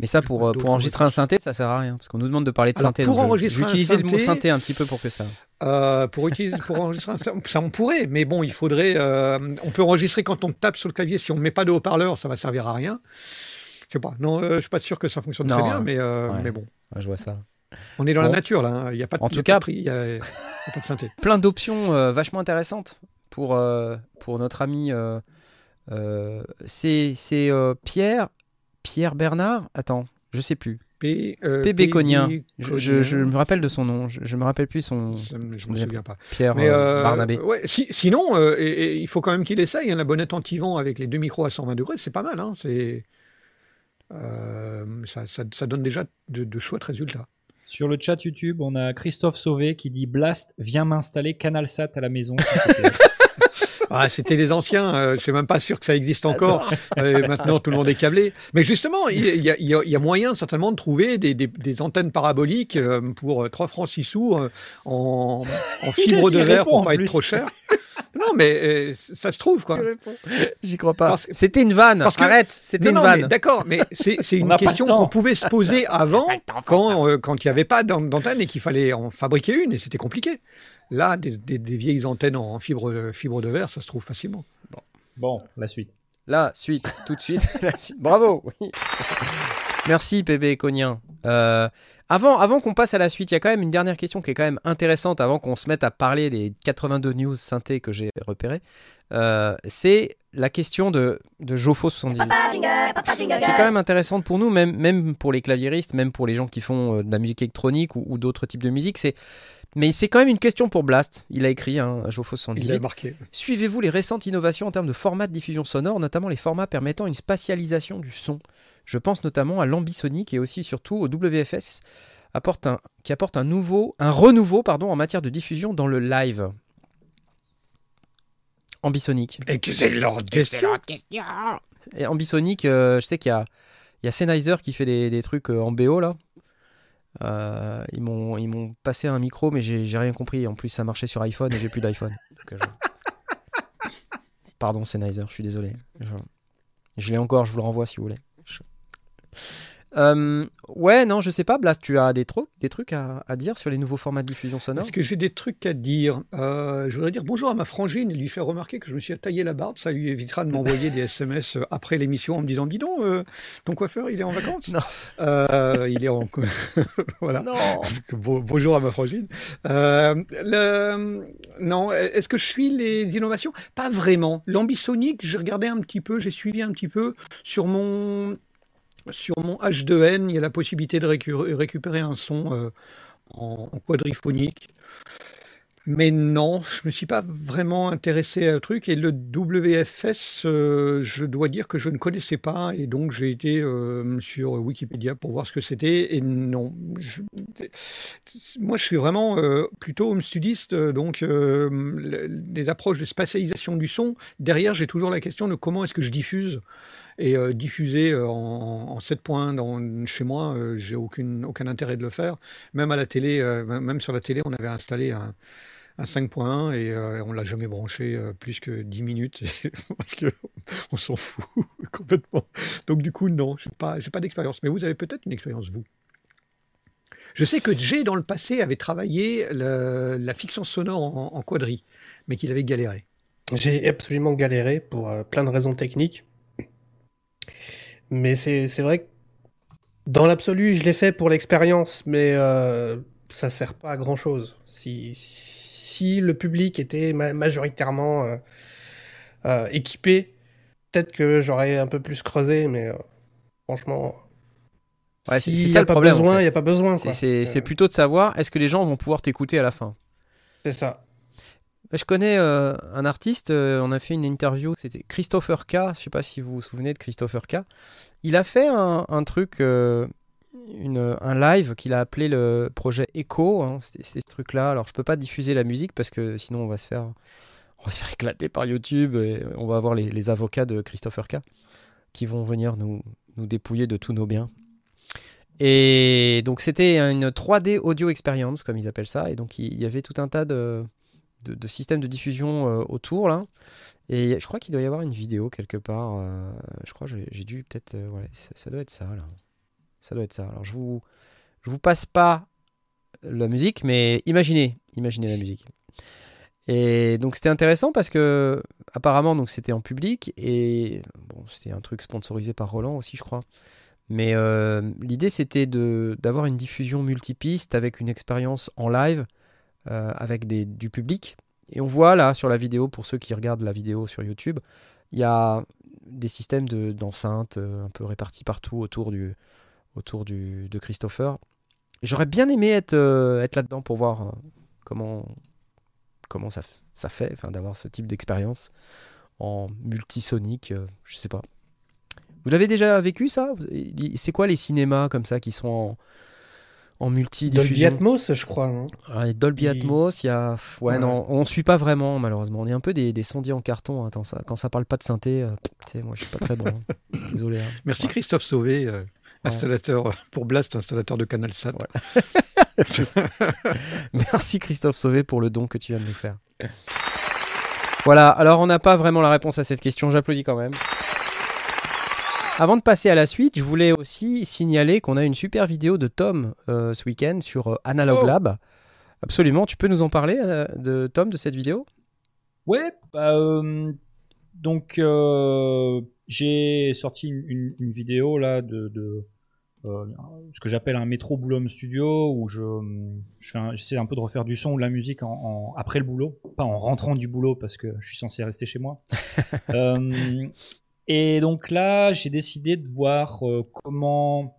Mais ça, pour, euh, pour enregistrer un synthé, ça sert à rien. Parce qu'on nous demande de parler de Alors, synthé. pour donc enregistrer un J'utilisais le mot synthé- synthé un petit peu pour que ça. Euh, pour, utiliser, pour enregistrer, un- ça, ça, on pourrait, mais bon, il faudrait. euh, on peut enregistrer quand on tape sur le clavier. Si on ne met pas de haut-parleur, ça va servir à rien. Je sais pas. Non, euh, je suis pas sûr que ça fonctionne Non, très bien, mais, ouais. mais bon, je vois ça. on est dans Bon. la nature là. hein. Il n'y a pas de En tout cas- il y a, pas de synthé. Plein d'options vachement intéressantes pour, pour notre ami. c'est c'est, Pierre. Pierre Bernard Attends, je sais plus. P, euh. PB Je, je- je me rappelle de son nom. Je, je me rappelle plus son Ça Je me souviens pas. Pierre Mais, euh, euh, Barnabé. ouais, si- sinon, euh, et- et il faut quand même qu'il essaye. hein, la bonnette anti-vent avec les deux micros à 120 degrés, c'est pas mal. hein, c'est, euh, ça, ça- ça donne déjà de, de chouettes résultats. Sur le chat YouTube, on a Christophe Sauvé qui dit Blast, viens m'installer CanalSat à la maison. s'il te plaît. Ah, c'était les anciens. euh, je suis même pas sûr que ça existe encore. Euh, maintenant, tout le monde est câblé. Mais justement, il y, a- y y moyen certainement de trouver des, des- des antennes paraboliques euh, pour euh, 3 francs 6 sous euh, en, en fibre de verre pour pas plus être trop cher. Non, mais euh, ça se trouve quoi. J'y crois pas. Que- C'était une vanne. parce que- Arrête. C'était une non, vanne. D'accord, mais c'est une question qu'on pouvait se poser avant, quand euh, quand il n'y avait pas d'an- d'antenne et qu'il fallait en fabriquer une, et c'était compliqué. Là, des, des- des vieilles antennes en fibre, fibre de verre, ça se trouve facilement. Bon, la suite. Là, suite, tout de suite. la suite. Bravo. oui. Merci PB Cognien. Euh, avant avant qu'on passe à la suite, il y a quand même une dernière question qui est quand même intéressante avant qu'on se mette à parler des 82 news synthé que j'ai repérées. Euh, c'est la question de, de Jofo78. Papa jingle, papa jingle qui est quand même intéressante pour nous, même, même pour les claviéristes, même pour les gens qui font euh, de la musique électronique ou, ou d'autres types de musique. C'est... Mais c'est quand même une question pour Blast. Il a écrit, hein, Il l'a Jofo78. marqué. Suivez-vous les récentes innovations en termes de format de diffusion sonore, notamment les formats permettant une spatialisation du son Je pense notamment à l'ambisonique et aussi surtout au WFS, apporte un, qui apporte un, nouveau, un renouveau pardon, en matière de diffusion dans le live. Ambisonique. Excellente question. Et Ambisonic, euh, je sais qu'il y a, il y a Sennheiser qui fait des, des trucs euh, en BO là. Euh, ils m'ont ils m'ont passé un micro mais j'ai j'ai rien compris. En plus ça marchait sur iPhone et j'ai plus d'iPhone. Donc, je- Pardon Sennheiser, je suis désolé. Je, je l'ai encore, je vous le renvoie si vous voulez. Je- Euh, ouais, non, je sais pas, Blast, tu as des, trucs des trucs à, à dire sur les nouveaux formats de diffusion sonore Est-ce que j'ai des trucs à dire? Euh, Je voudrais dire bonjour à ma frangine et lui faire remarquer que je me suis taillé la barbe. Ça lui évitera de m'envoyer des SMS après l'émission en me disant Dis donc, euh, ton coiffeur, il est en vacances? Non. Euh, il est en. voilà. Non Bon- bonjour à ma frangine. Euh, le- Non, est-ce que je suis les innovations? Pas vraiment. L'ambisonique, j'ai regardé un petit peu, j'ai suivi un petit peu sur mon sur mon H2N. Il y a la possibilité de récu- récupérer un son euh, en, quadriphonique. Mais non, je me suis pas vraiment intéressé à un truc. Et le WFS, euh, je dois dire que je ne connaissais pas. Et donc, j'ai été euh, sur Wikipédia pour voir ce que c'était. Et non. je- moi, je suis vraiment plutôt home studiste. Donc, le- les approches de spatialisation du son. Derrière, j'ai toujours la question de comment est-ce que je diffuse. Et euh, diffuser euh, en, en 7 points chez moi, euh, j'ai aucun intérêt de le faire. Même à la télé, euh, même sur la télé, on avait installé un, un 5.1 et on l'a jamais branché plus que 10 minutes parce que on s'en fout complètement. Donc du coup, non, j'ai pas, pas d'expérience. Mais vous avez peut-être une expérience, vous. Je sais que Jay, dans le passé, avait travaillé la fiction sonore en, en quadri, mais qu'il avait galéré. J'ai absolument galéré pour plein de raisons techniques. Mais c'est vrai que dans l'absolu, je l'ai fait pour l'expérience, mais euh, ça sert pas à grand chose. Si, si le public était ma- majoritairement euh, euh, équipé, peut-être que j'aurais un peu plus creusé, mais euh, franchement, Ouais, c'est- ça le pas problème, il fait. y a pas besoin. C'est plutôt de savoir est-ce que les gens vont pouvoir t'écouter à la fin? C'est ça. Je connais euh, un artiste, euh, on a fait une interview, c'était Christopher K. Je sais pas si vous vous souvenez de Christopher K. Il a fait un, truc, euh, un live qu'il a appelé le projet Echo. hein. C'est ce truc-là. Alors je peux pas diffuser la musique parce que sinon on va se faire, on va se faire éclater par YouTube et on va avoir les, avocats de Christopher K. qui vont venir nous, nous dépouiller de tous nos biens. Et donc c'était une 3D audio experience, comme ils appellent ça. Et donc il y avait tout un tas de, de, de systèmes de diffusion euh, autour là. Et je crois qu'il doit y avoir une vidéo quelque part. euh, je crois j'ai dû peut-être. euh, ouais, ça, ça doit être ça là. Ça doit être ça. Alors je vous, je vous passe pas la musique, mais imaginez, imaginez la musique. Et donc c'était intéressant parce que apparemment donc c'était en public et bon c'était un truc sponsorisé par Roland aussi je crois. Mais euh, l'idée c'était de d'avoir une diffusion multipiste avec une expérience en live euh, avec du public. Et on voit là sur la vidéo, pour ceux qui regardent la vidéo sur YouTube, il y a des systèmes de- d'enceintes euh, un peu répartis partout autour du, autour du, de Christopher. J'aurais bien aimé être, euh, être là-dedans pour voir comment, comment ça, ça fait d'avoir ce type d'expérience en multisonique, euh, je sais pas. Vous l'avez déjà vécu ça? C'est quoi les cinémas comme ça qui sont en, en Dolby multi-diffusion Atmos, je crois. non? Dolby Atmos, il y a. Ouais, Ouais. non, on suit pas vraiment, malheureusement. On est un peu des, des sondiers en carton. hein, quand, ça, quand ça parle pas de synthé, euh, tu sais, moi je suis pas très bon. hein. Désolé. hein. Merci Ouais. Christophe Sauvé, euh, installateur euh, pour Blast, installateur de Canal Sat. Merci Christophe Sauvé pour le don que tu viens de nous faire. Voilà, alors on n'a pas vraiment la réponse à cette question, j'applaudis quand même. Avant de passer à la suite, je voulais aussi signaler qu'on a une super vidéo de Tom euh, ce week-end sur euh, Analog Oh. Lab. Absolument, tu peux nous en parler euh, de Tom, de cette vidéo? Ouais, bah, euh, donc j'ai sorti une, une- une vidéo là de, de, ce que j'appelle un métro boulot studio où je, j'essaie un peu de refaire du son ou de la musique en, en- après le boulot, pas en rentrant du boulot parce que je suis censé rester chez moi. Et donc là, j'ai décidé de voir euh, comment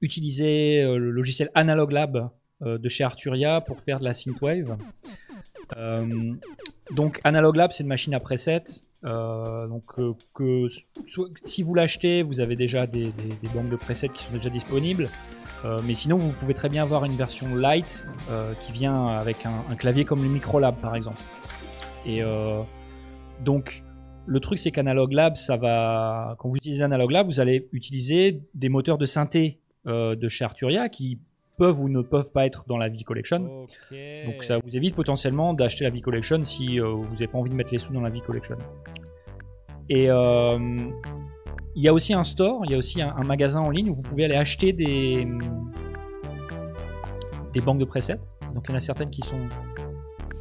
utiliser euh, le logiciel Analog Lab euh, de chez Arturia pour faire de la synthwave. Euh, donc Analog Lab, c'est une machine à preset. donc que si vous l'achetez, vous avez déjà des, des- banques de presets qui sont déjà disponibles. Mais sinon, vous pouvez très bien avoir une version light qui vient avec un, un clavier comme le Microlab par exemple. Et donc le truc c'est qu'Analog Lab, ça va quand vous utilisez Analog Lab, vous allez utiliser des moteurs de synthé euh, de chez Arturia qui peuvent ou ne peuvent pas être dans la V-Collection. Donc ça vous évite potentiellement d'acheter la V-Collection si euh, vous n'avez pas envie de mettre les sous dans la V-Collection. Et euh, il y a aussi un store, il y a aussi un, un magasin en ligne où vous pouvez aller acheter des, des banques de presets. Donc il y en a certaines qui sont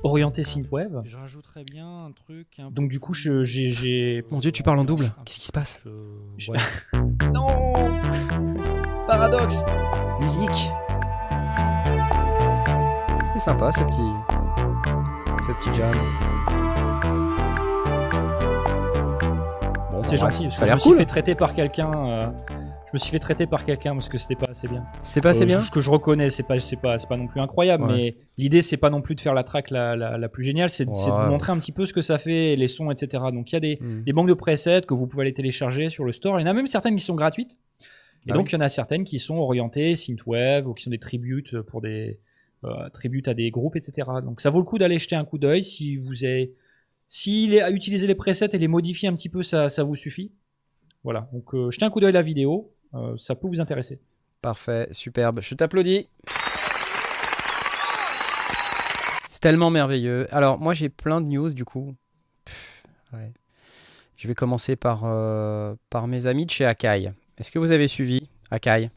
orientées synthwave. Je rajouterais bien un truc. Un Donc du coup je- j'ai... Mon dieu, tu parles en double. Qu'est-ce qui se passe Je- Je- ouais. Non Paradoxe Musique C'était sympa ce petit. ce petit jam. Bon, C'est gentil, parce Ça que a je suis cool. fait traiter par quelqu'un... euh, me suis fait traiter par quelqu'un parce que c'était pas assez bien. C'était pas assez Euh, bien Ce que je reconnais, c'est pas, c'est pas, c'est pas non plus incroyable, Ouais. mais l'idée c'est pas non plus de faire la track la, la, la plus géniale, c'est de vous montrer un petit peu ce que ça fait, les sons, etc. Donc il y a des, Hmm. des banques de presets que vous pouvez aller télécharger sur le store. Il y en a même certaines qui sont gratuites. Et Ah donc oui. il y en a certaines qui sont orientées synthwave ou qui sont des tributes pour des euh, tributes à des groupes, etc. Donc ça vaut le coup d'aller jeter un coup d'œil si vous avez si utiliser les presets et les modifier un petit peu, ça, ça vous suffit. Voilà. Donc euh, jetez un coup d'œil à la vidéo, ça peut vous intéresser. Parfait, superbe. Je t'applaudis. C'est tellement merveilleux. Alors, moi, j'ai plein de news du coup. Pff, ouais. Je vais commencer par, euh, par mes amis de chez Akai. Est-ce que vous avez suivi Akai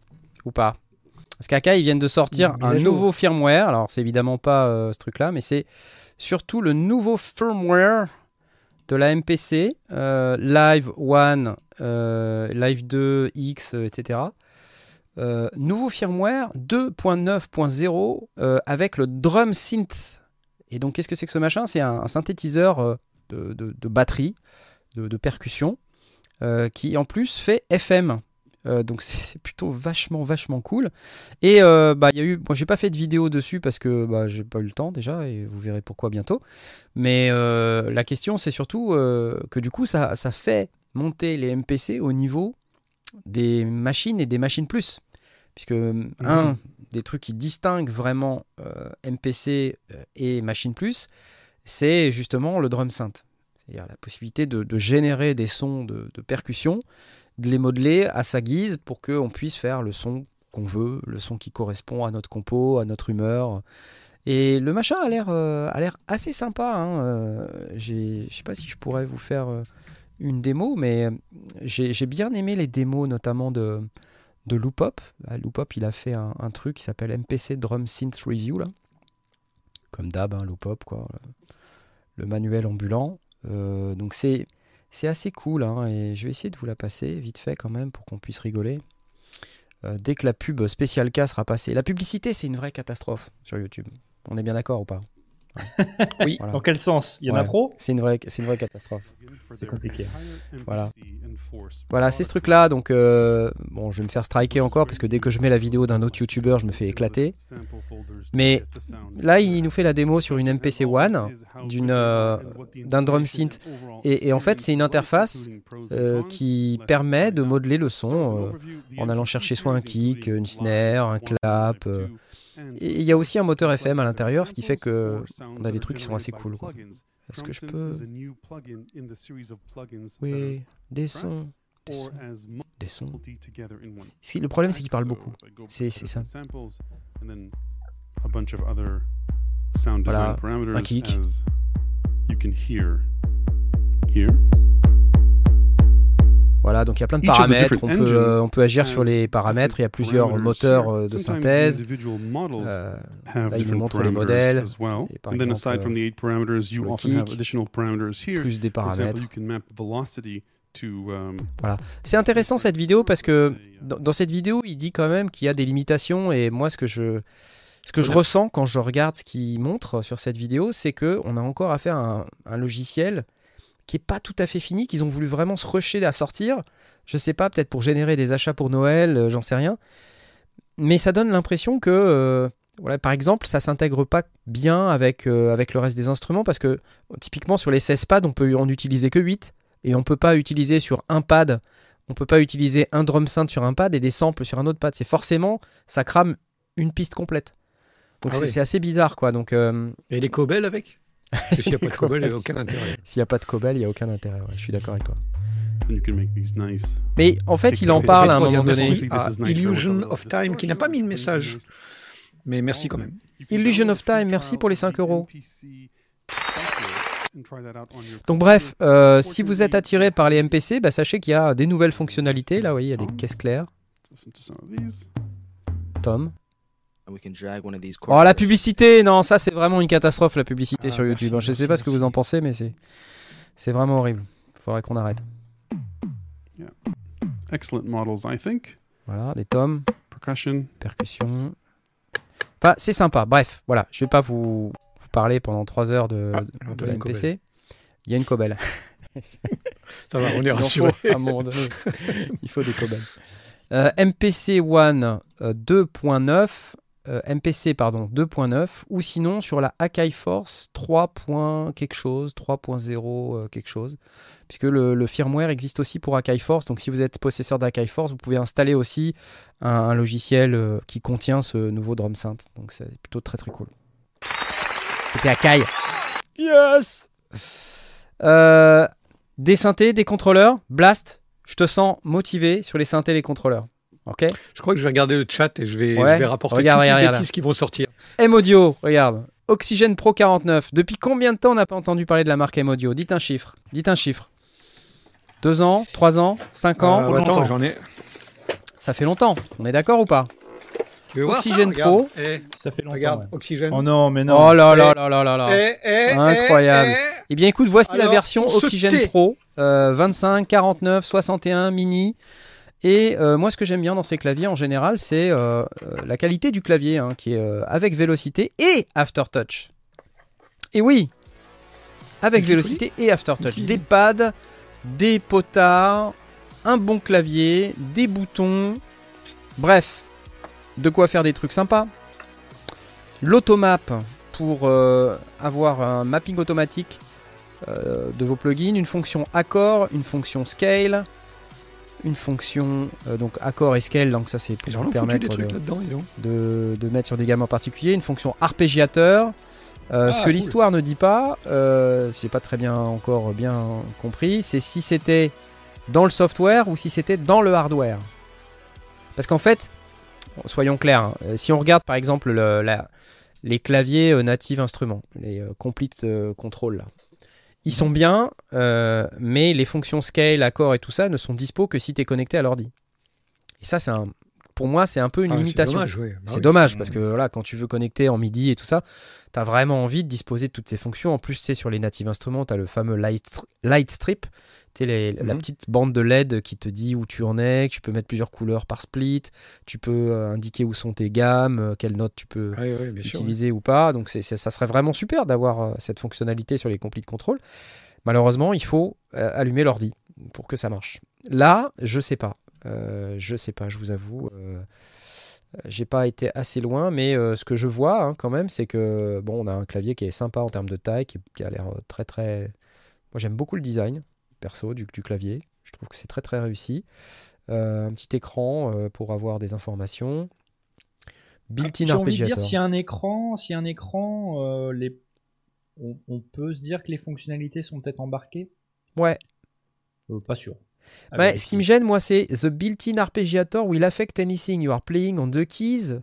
ou pas? Parce qu'Akai, ils viennent de sortir un nouveau firmware. Alors, c'est évidemment pas euh, ce truc-là, mais c'est surtout le nouveau firmware de la MPC, euh, Live 1, euh, Live 2, X, euh, etc. Euh, nouveau firmware 2.9.0 euh, avec le drum synth. Et donc, qu'est-ce que c'est que ce machin? C'est un, synthétiseur euh, de, batterie, de, percussion, euh, qui en plus fait FM. Euh, donc c'est plutôt vachement vachement cool et euh, bah il y a eu moi j'ai pas fait de vidéo dessus parce que bah, j'ai pas eu le temps déjà et vous verrez pourquoi bientôt mais euh, la question c'est surtout euh, que du coup ça, ça fait monter les MPC au niveau des machines et des machines plus puisque un des trucs qui distinguent vraiment euh, MPC euh, et machine plus c'est justement le drum synth c'est-à-dire la possibilité de, de générer des sons de, de percussion de les modeler à sa guise pour qu'on puisse faire le son qu'on veut, le son qui correspond à notre compo, à notre humeur. Et le machin a l'air euh, a l'air assez sympa. Hein. euh, je sais pas si je pourrais vous faire euh, une démo, mais j'ai j'ai bien aimé les démos, notamment de, de Loopop. Ah, Loopop, il a fait un, truc qui s'appelle MPC Drum Synth Review. Comme d'hab, hein, Loopop. Le manuel ambulant. Euh, donc c'est c'est assez cool, hein, et je vais essayer de vous la passer vite fait quand même pour qu'on puisse rigoler. Euh, dès que la pub spécial K sera passée. La publicité, c'est une vraie catastrophe sur YouTube. On est bien d'accord ou pas? Oui. Voilà. Dans quel sens? Il y en a Ouais. trop? C'est une vraie, c'est une vraie catastrophe. C'est compliqué. Voilà. Voilà, c'est ce truc-là. Donc, euh, bon, je vais me faire striker encore parce que dès que je mets la vidéo d'un autre YouTuber, je me fais éclater. Mais là, il nous fait la démo sur une MPC One d'une, euh, d'un drum synth. Et, et en fait, c'est une interface euh, qui permet de modeler le son euh, en allant chercher soit un kick, une snare, un clap. Il y a aussi un moteur FM à l'intérieur, ce qui fait que on a des trucs qui sont assez cool. Est-ce que je peux Oui, des sons. Des sons. Le problème, c'est qu'il parle beaucoup. C'est ça. Voilà, un kick. Voilà, donc il y a plein de paramètres. On peut, euh, on peut agir sur has les paramètres. Il y a plusieurs moteurs here. euh, de synthèse. Euh, là, il nous different montre les modèles. as well. Et par And then exemple, aside from the eight parameters, sur you le often have kick, additional parameters here. plus des For example, paramètres. you can map velocity to um, C'est intéressant cette vidéo parce que dans, dans cette vidéo, il dit quand même qu'il y a des limitations et moi ce que je ce que je Voilà. ressens quand je regarde ce qu'il montre sur cette vidéo, c'est que on a encore affaire à un, un logiciel qui est pas tout à fait fini, qu'ils ont voulu vraiment se rusher à sortir. Je sais pas, peut-être pour générer des achats pour Noël, euh, j'en sais rien. Mais ça donne l'impression que euh, voilà, par exemple, ça s'intègre pas bien avec, euh, avec le reste des instruments parce que typiquement sur les 16 pads, on peut en utiliser que 8 et on peut pas utiliser sur un pad, on peut pas utiliser un drum synth sur un pad et des samples sur un autre pad. C'est forcément, ça crame une piste complète. Donc Ah c'est oui. assez bizarre quoi. Donc Et les cobelles avec? S'il n'y a pas de cobelles, il n'y a aucun intérêt. s'il n'y a pas de cobel, il y a aucun intérêt. ouais, je suis d'accord avec toi. and you can make these nice. Mais en fait, il en parle à un moment donné. à Illusion of Time qui n'a pas mis le message. Mais merci quand même. Illusion of Time, merci pour les 5 euros. Donc bref, euh, si vous êtes attiré par les MPC, bah, sachez qu'il y a des nouvelles fonctionnalités. Là, vous voyez, il y a des caisses claires. Tom. Oh, la publicité Non, ça, c'est vraiment une catastrophe, la publicité Ah, sur merci, YouTube. Je sais merci, pas ce que vous en merci. pensez, mais c'est c'est vraiment horrible. Faudrait qu'on arrête. Excellent models, I think. Voilà, les tomes, Percussion. percussion. Enfin, c'est sympa. Bref, voilà, je vais pas vous, vous parler pendant 3 heures de, Ah, de la MPC. Il y a une cobelle. Ça va, on est Il rassuré. à un moment donné. Il faut des cobelles. Euh, MPC One euh, 2.9, euh, MPC pardon 2.9, ou sinon sur la Akai Force 3. point quelque chose, 3.0 euh, quelque chose, puisque le, le firmware existe aussi pour Akai Force. Donc si vous êtes possesseur d'Akai Force, vous pouvez installer aussi un, un logiciel euh, qui contient ce nouveau drum synth. Donc c'est plutôt très très cool. C'était Akai. Yes. Des synthés, des contrôleurs, Blast. Je te sens motivé sur les synthés et les contrôleurs. Ok Je crois que je vais regarder le chat et je vais, Ouais. je vais rapporter Regarde, toutes regarde, les regarde. bêtises qui vont sortir. M-Audio, regarde. Oxygène Pro 49. Depuis combien de temps on n'a pas entendu parler de la marque M-Audio Dites un chiffre. Dites un chiffre. Deux ans Trois ans Cinq ans? Ah, attends, j'en ai. Ça fait longtemps. On est d'accord ou pas? Tu veux voir ça? Oxygène Regarde. Pro. Eh, Ça fait longtemps. regarde, ouais. Oxygène. Oh non, mais non. Oh là là Eh. là là là là. Eh, eh, Incroyable. eh, eh. Eh bien écoute, voici la version Oxygène. Pro euh, 25, 49, 61, mini. Et euh, moi, ce que j'aime bien dans ces claviers en général, c'est euh, euh, la qualité du clavier, hein, qui est euh, avec vélocité et aftertouch. Et oui, avec Qui vélocité et aftertouch. Des pads, des potards, un bon clavier, des boutons. Bref, de quoi faire des trucs sympas. L'automap pour avoir un mapping automatique de vos plugins, une fonction accord, une fonction scale, une fonction euh, donc accord et scale, donc ça c'est pour vous des permettre de, de, de mettre sur des gammes en particulier, une fonction arpégiateur. Euh, Ah, ce que cool. l'histoire ne dit pas, euh, si j'ai pas très bien encore bien compris, c'est si c'était dans le software ou si c'était dans le hardware. Parce qu'en fait, soyons clairs, hein, euh, si on regarde par exemple le- la- les claviers euh, native instruments, les complete control là, ils sont bien, euh, mais les fonctions scale, accord et tout ça ne sont dispo que si tu es connecté à l'ordi. Et ça, c'est un pour moi, c'est un peu une Ah, c'est limitation. dommage, oui. Bah c'est oui, dommage parce que voilà, quand tu veux connecter en MIDI et tout ça, tu as vraiment envie de disposer de toutes ces fonctions. En plus, c'est sur les native instruments, tu as le fameux light, light strip, tu sais, les- la Mhm. petite bande de LED qui te dit où tu en es, que tu peux mettre plusieurs couleurs par split, tu peux euh, indiquer où sont tes gammes, euh, quelles notes tu peux Oui, oui, bien sûr. utiliser ou pas. Donc ça serait vraiment super d'avoir euh, cette fonctionnalité sur les complete control. Malheureusement, il faut allumer l'ordi pour que ça marche. Là, je sais pas. Euh, je sais pas, je vous avoue. euh, j'ai pas été assez loin, mais euh, ce que je vois hein, quand même, c'est que bon, on a un clavier qui est sympa en termes de taille, qui, qui a l'air très très. Moi, j'aime beaucoup le design perso du, du clavier. Je trouve que c'est très très réussi. Euh, un petit écran euh, pour avoir des informations. Built-in J'ai envie de dire, a un écran, un écran, euh, les... on, on peut se dire que les fonctionnalités sont peut-être embarquées? Ouais. Pas sûr. À Ouais, ce qui me gêne, moi, c'est The built-in arpeggiator will affect anything you are playing on the keys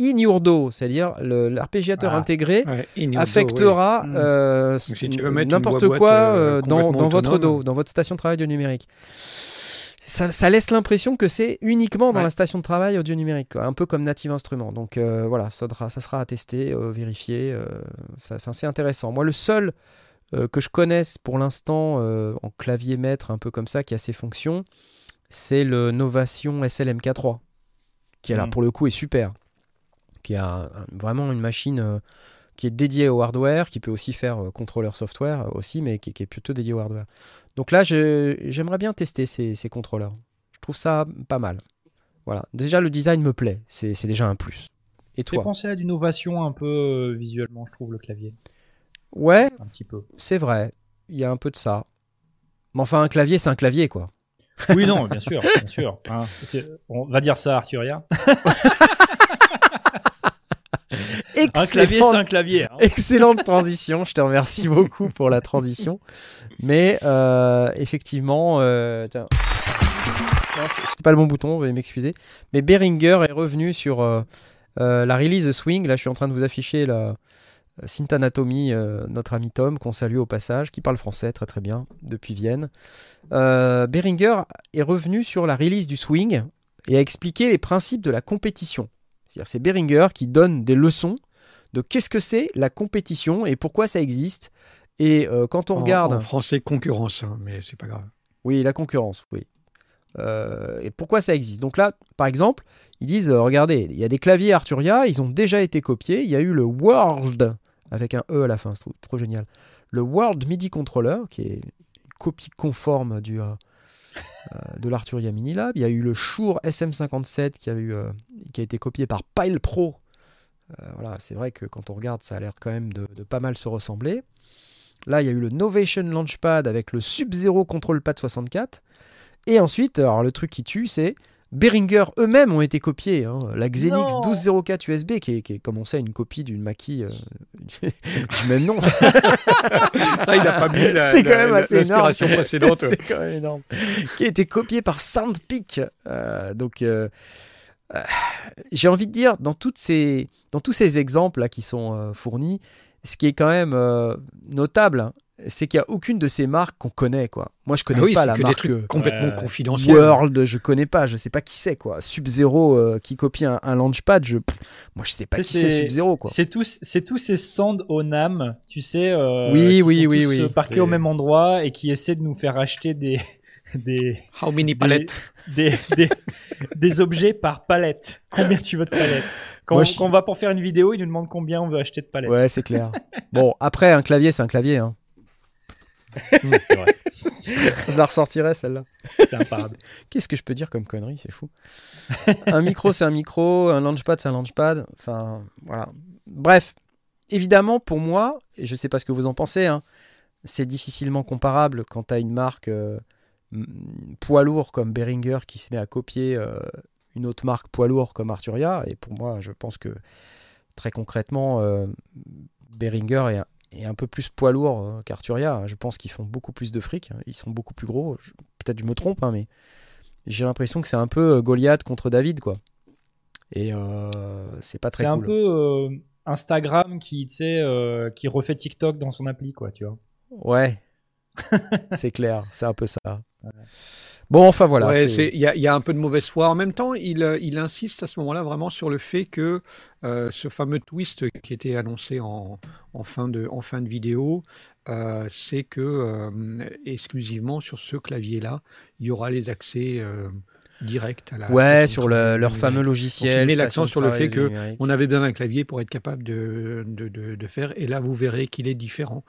in your DAW. C'est-à-dire l'arpégiateur Ah. intégré Ouais, affectera euh, si n'importe quoi euh, euh, dans, votre. DAW, dans votre station de travail audio numérique. Ça, ça laisse l'impression que c'est uniquement dans Ouais. la station de travail audio numérique, quoi, un peu comme Native Instruments. Donc euh, voilà, ça, sera- ça sera à tester, vérifier. c'est intéressant. Moi, le seul euh, que je connaisse pour l'instant euh, en clavier maître, un peu comme ça, qui a ses fonctions, c'est le Novation SLMK3, qui est là Mhm. pour le coup est super, qui a un- vraiment une machine euh, qui est dédiée au hardware, qui peut aussi faire contrôleur software aussi, mais qui, qui est plutôt dédié au hardware. Donc là, j'aimerais bien tester ces, ces contrôleurs. Je trouve ça pas mal. Voilà. Déjà, le design me plaît. C'est déjà un plus. Et toi? penser à d'innovation un peu euh, visuellement, je trouve, le clavier. Ouais, Un petit peu. c'est vrai. Il y a un peu de ça. Mais enfin, un clavier, c'est un clavier, quoi. Oui, non, bien sûr, bien sûr. hein. On va dire ça, Arturia. Un clavier, c'est un clavier. hein. Excellente transition, je te remercie beaucoup pour la transition. Mais euh, effectivement, euh, c'est pas le bon bouton, veuillez m'excuser. Mais Behringer est revenu sur euh, euh, la release Swing. Là, je suis en train de vous afficher la Synth Anatomy, euh, notre ami Tom, qu'on salue au passage, qui parle français très très bien depuis Vienne. Euh, Behringer est revenu sur la release du Swing et a expliqué les principes de la compétition. C'est-à-dire, c'est Behringer qui donne des leçons de qu'est-ce que c'est la compétition et pourquoi ça existe. Et euh, quand on En- regarde, En, français, concurrence, hein, mais c'est pas grave. oui, la concurrence, oui. Euh, et pourquoi ça existe? Donc là, par exemple, ils disent, euh, regardez, il y a des claviers Arturia, ils ont déjà été copiés. Il y a eu le World avec un E à la fin, c'est trop, génial. Le World MIDI Controller, qui est une copie conforme euh, euh, de l'Arturia Mini Lab. Il y a eu le Shure SM57 qui a, eu, été copié par Pile Pro. Voilà, c'est vrai que quand on regarde, ça a l'air quand même de, de pas mal se ressembler. Là, il y a eu le Novation Launchpad avec le Sub-Zero Control Pad 64. Et ensuite, alors le truc qui tue, c'est Behringer eux-mêmes ont été copiés. hein. La Xenix Non. 1204 USB, qui est, qui est, comme on sait, une copie d'une Mackie euh, du même nom. Ah, il n'a pas mis la- C'est quand la- même la- assez énorme. l'inspiration précédente. C'est quand même énorme. qui a été copié par Soundpeak. Euh, donc, euh, euh, j'ai envie de dire, dans, toutes ces, dans tous ces exemples là qui sont euh, fournis, ce qui est quand même euh, notable, hein, c'est qu'il n'y a aucune de ces marques qu'on connaît. Quoi. Moi, je connais Ah oui, pas c'est la que des marque trucs euh, complètement Ouais. confidentiels. World, je connais pas, je sais pas qui c'est. quoi. Sub-Zero euh, qui copie un, un launchpad, je, pff, moi je sais pas qui c'est c'est- Sub-Zero. quoi. C'est tous, c'est tous ces stands au NAM, tu sais, euh, Oui, qui oui, sont oui, tous, oui. euh, parqués au même endroit et qui essaient de nous faire acheter des, des, How many des, palettes des, des, des objets par palette. Combien tu veux de palettes? Quand, Moi, on- je- quand on va pour faire une vidéo, ils nous demandent combien on veut acheter de palettes. Ouais, c'est clair. bon, après, un clavier, c'est un clavier. Hein. C'est vrai. Je la ressortirai celle-là. C'est imparable. Qu'est-ce que je peux dire comme connerie C'est fou. un micro, c'est un micro. Un launchpad, c'est un launchpad. Enfin, voilà. Bref, évidemment, pour moi, et je sais pas ce que vous en pensez, hein, c'est difficilement comparable quand tu as une marque euh, poids lourd comme Behringer qui se met à copier euh, une autre marque poids lourd comme Arturia. Et pour moi, je pense que très concrètement, euh, Behringer est un, peu plus poids lourd euh, qu'Arturia. Je pense qu'ils font beaucoup plus de fric. hein. Ils sont beaucoup plus gros. Peut-être je me trompe, hein, mais j'ai l'impression que c'est un peu euh, Goliath contre David, quoi. Et euh, c'est pas très C'est un peu euh, Instagram euh, qui refait TikTok dans son appli, quoi, tu vois. Ouais, c'est clair, c'est un peu ça. Bon, enfin voilà. Ouais, c'est- c'est- il y, a- il y a un peu de mauvaise foi. En même temps, il, euh, il insiste à ce moment-là vraiment sur le fait que euh, ce fameux twist qui était annoncé en, en fin, de, en fin de vidéo, euh, c'est que euh, exclusivement sur ce clavier-là, il y aura les accès directs à la. Ouais, sur le- leur fameux Donc, logiciel. il met l'accent sur le fait que numérique. on avait besoin d'un clavier pour être capable de, de, de- de faire, et là vous verrez qu'il est différent.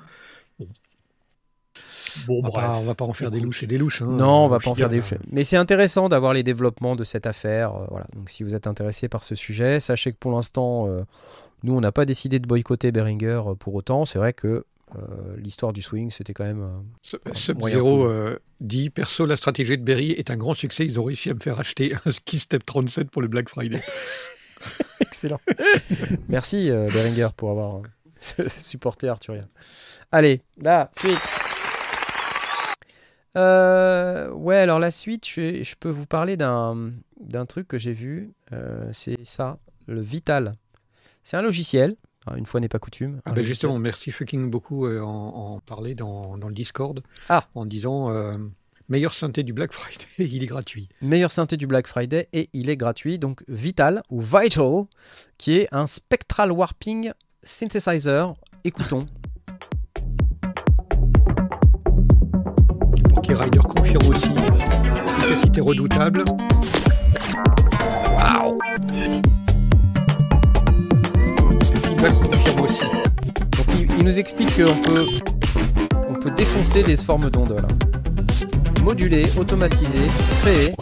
Bon, On va, pas, on va pas en faire des louches et des louches. hein. Non, on va pas en faire des dire, choses. Mais c'est intéressant d'avoir les développements de cette affaire. euh, voilà. Donc si vous êtes intéressé par ce sujet, sachez que pour l'instant, euh, nous, on n'a pas décidé de boycotter Behringer euh, pour autant. C'est vrai que euh, l'histoire du swing, c'était quand même. euh, Sub-Zero euh, dit Perso, la stratégie de Berry est un grand succès. Ils ont réussi à me faire acheter un Ski Step 37 pour le Black Friday. Excellent. Merci euh, Behringer pour avoir euh, supporté Arthurien. Allez, la suite. Euh, ouais, alors la suite, je, je peux vous parler d'un d'un truc que j'ai vu. Euh, c'est ça, le Vital. C'est un logiciel. hein, Une fois n'est pas coutume. Ah ben justement, merci fucking beaucoup euh, en, en parler dans, dans le Discord Ah. en disant euh, meilleur synthé du Black Friday, il est gratuit. meilleur synthé du Black Friday et il est gratuit. Donc Vital ou Vital, qui est un spectral warping synthesizer. Écoutons. Porky Rider confirme aussi efficacité redoutable. Waouh Feedback confirme aussi. Donc il, il nous explique qu'on peut, on peut défoncer des formes d'ondes. Moduler, automatiser, créer,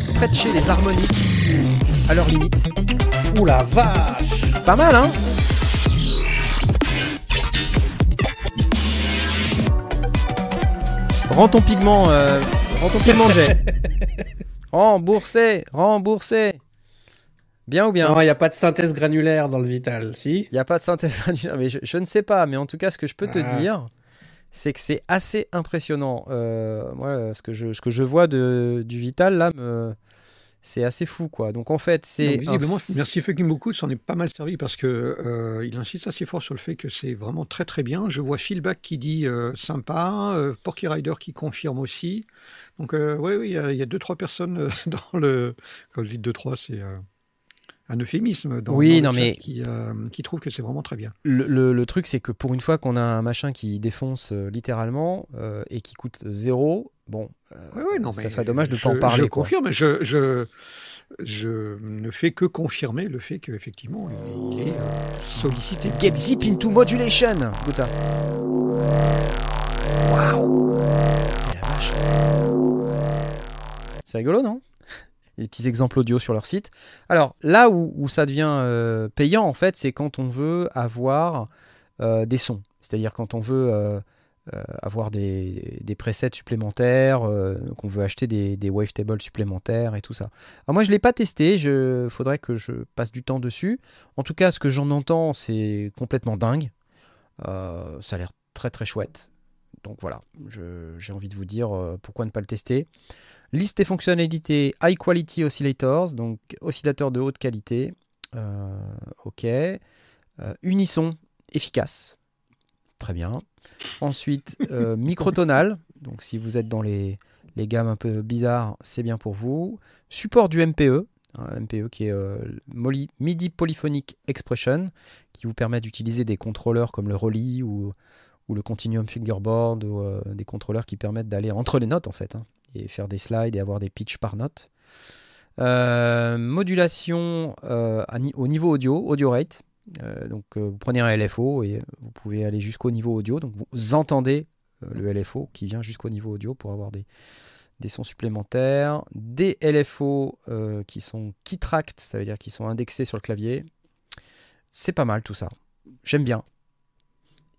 stretcher les harmoniques à leur limite. Ouh la vache C'est pas mal, hein Rends ton pigment, euh, rends ton pigment jet. Remboursé, remboursé. Bien ou bien? Non, il n'y a pas de synthèse granulaire dans le Vital, si? Il n'y a pas de synthèse granulaire, mais je, je ne sais pas. Mais en tout cas, ce que je peux te Ah. dire, c'est que c'est assez impressionnant. Euh, moi, ce que je, ce que je vois de, du Vital, là, me- c'est assez fou, quoi. Donc, en fait, c'est. Visiblement, un- merci fucking beaucoup, s'en est pas mal servi parce que euh, il insiste assez fort sur le fait que c'est vraiment très très bien. Je vois Philback qui dit euh, sympa, euh, Porky Rider qui confirme aussi. Donc oui, il y, y a deux trois personnes dans le. Quand je dis deux trois, c'est un euphémisme dans, Oui, dans non, mais- qui, euh, qui trouvent que c'est vraiment très bien. Le, le- le truc, c'est que pour une fois qu'on a un machin qui défonce euh, littéralement euh, et qui coûte zéro, bon, euh, non, ça serait dommage de ne pas en parler. Je quoi. confirme, je, je, je ne fais que confirmer le fait qu'effectivement, il est, sollicité. Get deep into modulation Écoute ça. Waouh la vache. C'est rigolo, non? Des petits exemples audio sur leur site. Alors, là où, ça devient euh, payant, en fait, c'est quand on veut avoir euh, des sons. C'est-à-dire quand on veut euh, avoir des, presets supplémentaires, qu'on veut acheter des, des wavetables supplémentaires et tout ça. Alors moi, je ne l'ai pas testé, il faudrait que je passe du temps dessus. En tout cas, ce que j'en entends, c'est complètement dingue. Ça a l'air très très chouette. Donc voilà, j'ai envie de vous dire pourquoi ne pas le tester. Liste des fonctionnalités High Quality Oscillators, donc oscillateurs de haute qualité. Euh, ok. Euh, unisson efficace. Très bien. Ensuite, euh, microtonal. Donc si vous êtes dans les, les gammes un peu bizarres, c'est bien pour vous. Support du MPE. MPE qui est MIDI Polyphonic Expression, qui vous permet d'utiliser des contrôleurs comme le Rolly ou, ou le Continuum Fingerboard, ou des contrôleurs qui permettent d'aller entre les notes en fait, hein, faire des slides et avoir des pitches par note. Euh, modulation euh, au niveau audio, audio rate. Euh, donc vous prenez un LFO et vous pouvez aller jusqu'au niveau audio. Donc vous entendez le LFO qui vient jusqu'au niveau audio pour avoir des, sons supplémentaires. Des LFO qui sont key tracked, ça veut dire qu'ils sont indexés sur le clavier. C'est pas mal tout ça. J'aime bien.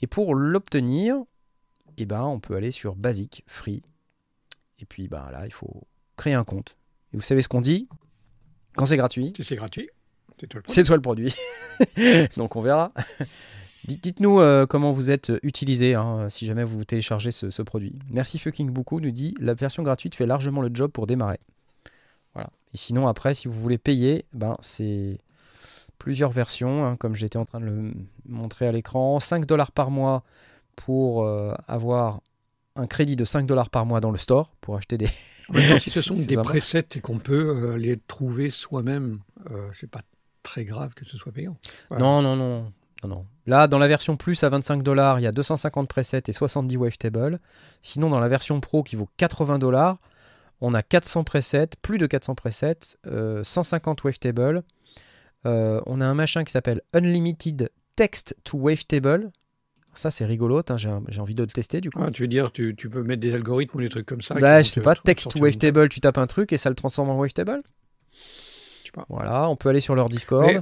Et pour l'obtenir, eh ben, on peut aller sur Basic, Free. Et puis ben, là, il faut créer un compte. Et vous savez ce qu'on dit? Quand c'est gratuit, Si c'est gratuit, c'est toi le c'est toi le produit. Donc on verra. Dites- Dites-nous euh, comment vous êtes utilisé hein, si jamais vous téléchargez ce, ce produit. Merci fucking beaucoup nous dit la version gratuite fait largement le job pour démarrer. Voilà. Et sinon après si vous voulez payer, ben c'est plusieurs versions hein, comme j'étais en train de le montrer à l'écran, 5 dollars par mois pour euh, avoir un crédit de 5 dollars par mois dans le store pour acheter des. Temps, si ce sont des presets et qu'on peut euh, les trouver soi-même, euh, c'est pas très grave que ce soit payant. Voilà. Non, non, non, non, non. Là, dans la version plus à 25 dollars, il y a 250 presets et 70 wavetables. Sinon, dans la version pro qui vaut 80 dollars, on a 400 presets, plus de 400 presets, euh, 150 wavetables. Euh, on a un machin qui s'appelle Unlimited Text to Wavetable. Ça, c'est rigolo. J'ai envie de le tester du coup. Ah, tu veux dire, tu, tu peux mettre des algorithmes ou des trucs comme ça qui Bah, je sais pas, text to une wavetable, tu tapes un truc et ça le transforme en wavetable? Je sais pas. Voilà, on peut aller sur leur Discord. Mais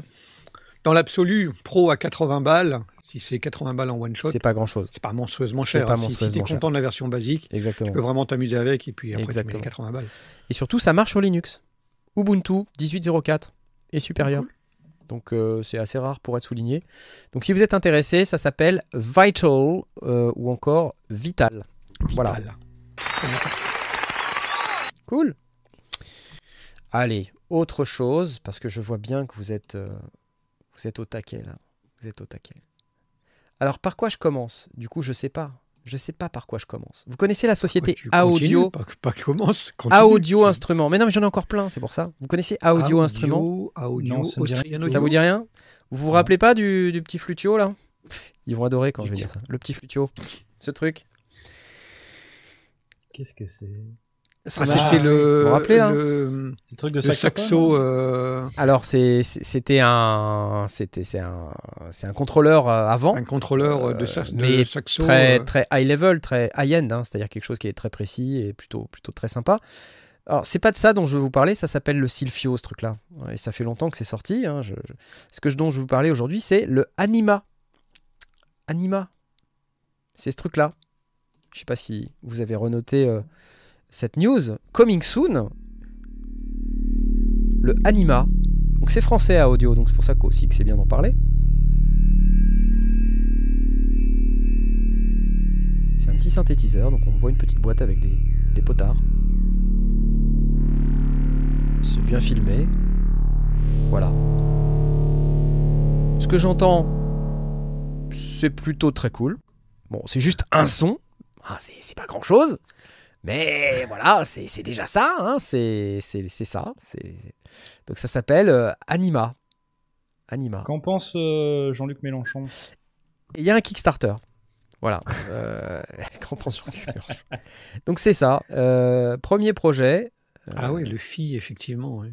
Dans l'absolu, pro à 80 balles, si c'est 80 balles en one shot, C'est pas grand chose. c'est pas monstrueusement cher. pas. Si- t'es cher. content de la version basique, Exactement. tu peux vraiment t'amuser avec et puis après tu mets Exactement. les 80 balles. Et surtout, ça marche sur Linux. Ubuntu 18.04 et supérieur. Cool. Donc euh, c'est assez rare pour être souligné. Donc si vous êtes intéressé, ça s'appelle Vital euh, ou encore Vital. Voilà. Cool. Allez, autre chose, parce que je vois bien que vous êtes, euh, vous êtes au taquet là. Vous êtes au taquet. Alors par quoi je commence? Du coup, je sais pas. Je sais pas par quoi je commence. Vous connaissez la société Audio Pas, pas commence. continue. Audio Instruments. Mais non, mais j'en ai encore plein, c'est pour ça. Vous connaissez Audio Instruments Audio, Non, ça me dit rien. Austrian Ça Audio. vous dit rien Vous vous rappelez pas du, du petit flutio là? Ils vont adorer quand je vais dire ça. Le petit flutio. Ce truc. Qu'est-ce que c'est? Ah, Ah, c'était le, Vous vous rappelez, là le, truc de le saxo. hein euh, Alors c'était un c'était c'est un c'est un contrôleur euh, avant un contrôleur de, Euh, de mais saxo. très très high level, très high end, hein, c'est-à-dire quelque chose qui est très précis et plutôt plutôt très sympa. Alors c'est pas de ça dont je veux vous parler, ça s'appelle le Silphio ce truc-là, et ça fait longtemps que c'est sorti. hein, je- je- Ce que je, dont je vais vous parler aujourd'hui, c'est le Anima. Anima, c'est ce truc-là. Je sais pas si vous avez renoté euh, cette news. Coming soon, le Anima. Donc c'est français à audio, donc c'est pour ça aussi que c'est bien d'en parler. C'est un petit synthétiseur, donc on voit une petite boîte avec des, des potards. C'est bien filmé. Voilà. Ce que j'entends, c'est plutôt très cool. Bon, c'est juste un son. Ah, c'est c'est pas grand chose. Mais voilà, c'est déjà ça. hein, C'est ça. Donc ça s'appelle euh, Anima. Anima. Qu'en pense euh, Jean-Luc Mélenchon? Il y a un Kickstarter. Voilà. Euh, qu'en pense Jean-Luc Mélenchon? Donc c'est ça. Euh, premier projet. euh, Ah oui, le FI, effectivement. ouais.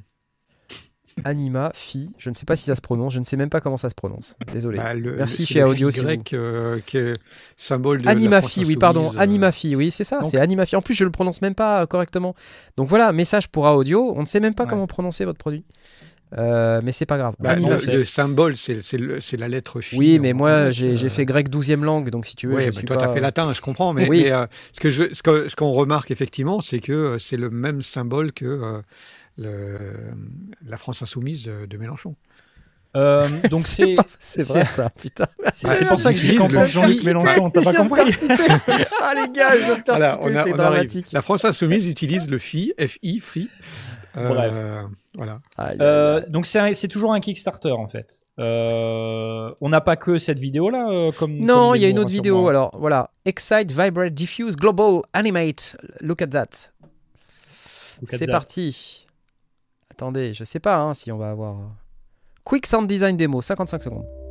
Anima, Phi. Je ne sais pas si ça se prononce. Je ne sais même pas comment ça se prononce. Désolé. Bah, le- Merci chez Audio, Phi si vous- grec euh, qui est symbole de Anima la Phi, oui, pardon. euh, Anima Phi, oui, c'est ça. C'est Anima Phi. En plus, je le prononce même pas euh, correctement. Donc voilà, message pour audio. On ne sait même pas Ouais. comment prononcer votre produit. Euh, mais c'est pas grave. bah, Anima le, symbole, c'est la lettre Phi. Oui, mais moi, grec, j'ai euh, fait grec 12e langue, donc si tu veux, Oui, je bah, suis toi, pas... tu as fait latin, je comprends. Mais, Oui. mais, euh, ce que ce que- ce qu'on remarque effectivement, c'est que euh, c'est le même symbole que euh, le- la France insoumise de, de Mélenchon. Euh, Donc c'est C'est vrai ça, putain. c'est c'est pour ça que je dis qu'en pense Jean-Luc. Mélenchon, t'as pas compris ah les gars, je Voilà, putain, on, a- c'est dramatique. La France insoumise utilise le FI, FI, FI. Euh, Bref. Voilà. Euh, donc c'est toujours un Kickstarter en fait. Euh, on n'a pas que cette vidéo là comme Non, il y a une autre vidéo. Alors voilà, Excite, Vibrate, Diffuse, Global, Animate. Look at that. C'est parti. Attendez, je sais pas hein, si on va avoir. Quick Sound Design Demo, 55 secondes.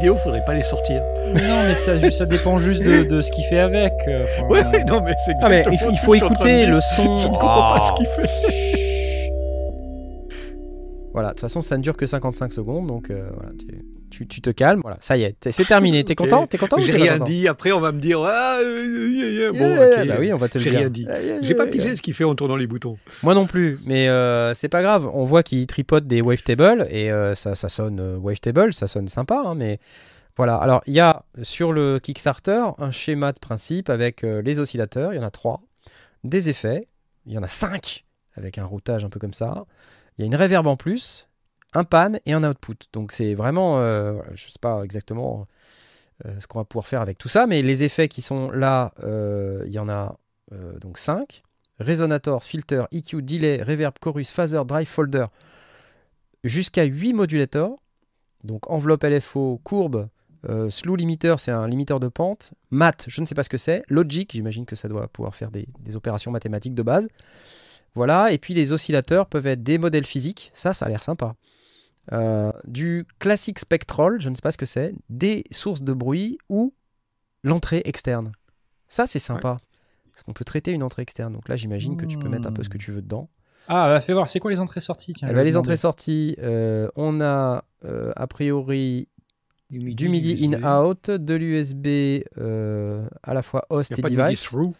Vidéos, faudrait pas les sortir. Non, mais ça, ça dépend juste de, de ce qu'il fait avec. euh, enfin, Ouais, non, mais c'est Ah, mais exactement il faut- il écouter le son. Je ne comprends pas Oh. ce qu'il fait. Voilà, de toute façon, ça ne dure que 55 secondes, donc euh, voilà, tu, tu- tu te calmes. Voilà, ça y est, c'est terminé. T'es content? T'es content J'ai rien dit. Après, on va me dire. Ah, euh, yeah, yeah. Bon, Yeah, ok. Bah oui, on va te le J'ai dire. rien dit. Yeah, yeah, J'ai pas yeah, pigé yeah. ce qu'il fait en tournant les boutons. Moi non plus, mais euh, c'est pas grave. On voit qu'il tripote des wavetables et euh, ça, ça sonne euh, wavetable, ça sonne sympa, hein, mais Voilà, alors il y a sur le Kickstarter un schéma de principe avec euh, les oscillateurs, il y en a trois, des effets, il y en a cinq avec un routage un peu comme ça, il y a une reverb en plus, un pan et un output. Donc c'est vraiment, euh, je sais pas exactement euh, ce qu'on va pouvoir faire avec tout ça, mais les effets qui sont là, euh, il y en a donc 5. Resonator, filter, EQ, delay, reverb, chorus, phaser, drive, folder, jusqu'à 8 modulators. Donc enveloppe LFO, courbe, slew limiter, c'est un limiteur de pente. Mat, je ne sais pas ce que c'est. Logic, j'imagine que ça doit pouvoir faire des, des opérations mathématiques de base. Voilà, et puis les oscillateurs peuvent être des modèles physiques, ça, ça a l'air sympa. Euh, du classique spectral, je ne sais pas ce que c'est, des sources de bruit ou l'entrée externe. Ça, c'est sympa. Parce qu'on peut traiter une entrée externe. Donc là, j'imagine que tu peux mettre un peu ce que tu veux dedans. Ah, bah, fais voir, c'est quoi les entrées-sorties tiens, Eh ben, les entrées-sorties, euh, on a euh, a priori Du MIDI, du MIDI USB. in-out, de l'USB euh, à la fois host et de device. through?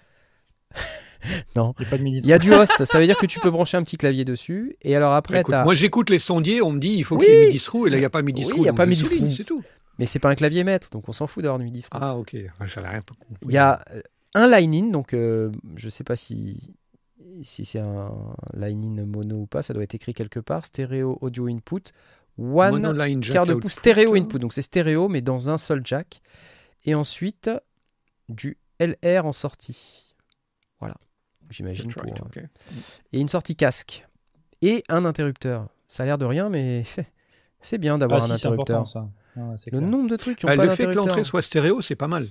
Non. Il y a pas de midi. Il y a du host, ça veut dire que tu peux brancher un petit clavier dessus. Et alors après, Écoute, moi, j'écoute les sondiers, on me dit il faut Oui. qu'il y ait MIDI through, et là, il n'y a pas MIDI Oui, through. il y a pas MIDI through. C'est tout. mais c'est pas un clavier maître, donc on s'en fout d'avoir MIDI through. Ah, ok. J'avais rien compris. Il y a euh, un line-in, donc euh, je sais pas si, si c'est un line-in mono ou pas, ça doit être écrit quelque part. Stéréo audio input, one Monoline jack quart de pouce stéréo input, donc c'est stéréo mais dans un seul jack. Et ensuite du LR en sortie. Voilà, j'imagine. That's right, pour, euh. Et une sortie casque. Et un interrupteur. Ça a l'air de rien, mais c'est bien Ah, d'avoir si, un interrupteur. ça. Ah, Le clair. nombre de trucs qui ont Ah, pas le fait que l'entrée soit stéréo, c'est pas mal.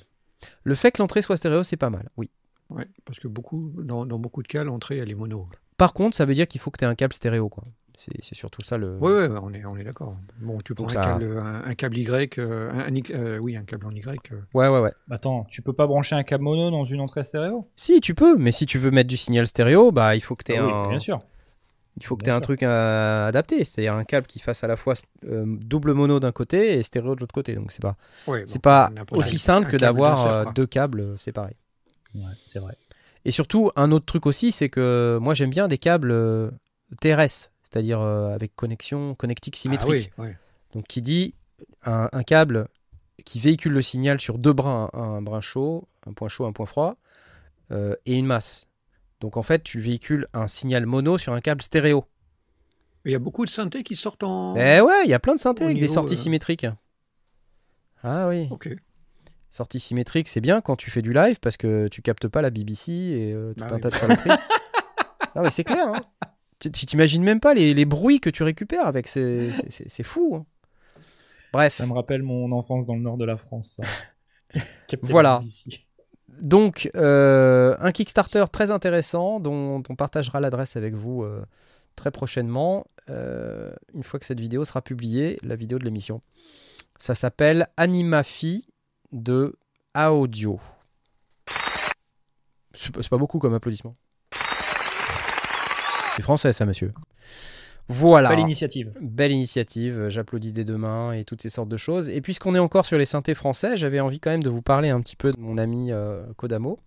Le fait que l'entrée soit stéréo, c'est pas mal, oui. Ouais, parce que beaucoup, dans, dans beaucoup de cas, l'entrée, elle est mono. Par contre, ça veut dire qu'il faut que tu aies un câble stéréo. quoi. C'est c'est surtout ça le. Oui, ouais, on est, on est d'accord. Bon, tu prends un, ça- câble, un, un câble Y, euh, un, euh, oui, un câble en Y. euh, Ouais, ouais, ouais. Attends, tu peux pas brancher un câble mono dans une entrée stéréo? Si, tu peux, mais si tu veux mettre du signal stéréo, bah il faut que tu aies Ah oui, un. bien sûr. Il faut que tu un sûr. truc adapté, c'est-à-dire un câble qui fasse à la fois euh, double mono d'un côté et stéréo de l'autre côté. Donc c'est pas, ouais, c'est bon, pas aussi simple un que d'avoir deux câbles séparés. Ouais, c'est vrai. Et surtout, un autre truc aussi, c'est que moi j'aime bien des câbles TRS, c'est-à-dire euh, avec connexion connectique symétrique. Ah oui, ouais. Donc qui dit un, un câble qui véhicule le signal sur deux brins, un, un brin chaud, un point chaud, un point froid, euh, et une masse. Donc en fait, tu véhicules un signal mono sur un câble stéréo. Il y a beaucoup de synthés qui sortent en. Eh ouais, il y a plein de synthés Au avec des sorties euh, symétriques. Ah oui, Ok. sortie symétrique, c'est bien quand tu fais du live parce que tu captes pas la BBC et euh, tout Bah un oui. tas de saloperies. non mais c'est clair. Hein. Tu t'imagines même pas les, les bruits que tu récupères avec ces... c'est- fou. hein. Bref. Ça me rappelle mon enfance dans le nord de la France. ça. Voilà. Donc, euh, un Kickstarter très intéressant dont on partagera l'adresse avec vous euh, très prochainement, euh, une fois que cette vidéo sera publiée, la vidéo de l'émission. Ça s'appelle Animafi de Audio. C'est pas c'est pas beaucoup comme applaudissement. C'est français ça, monsieur. Voilà. Belle initiative. Belle initiative, j'applaudis des deux mains et toutes ces sortes de choses. Et puisqu'on est encore sur les synthés français, j'avais envie quand même de vous parler un petit peu de mon ami euh, Kodamo,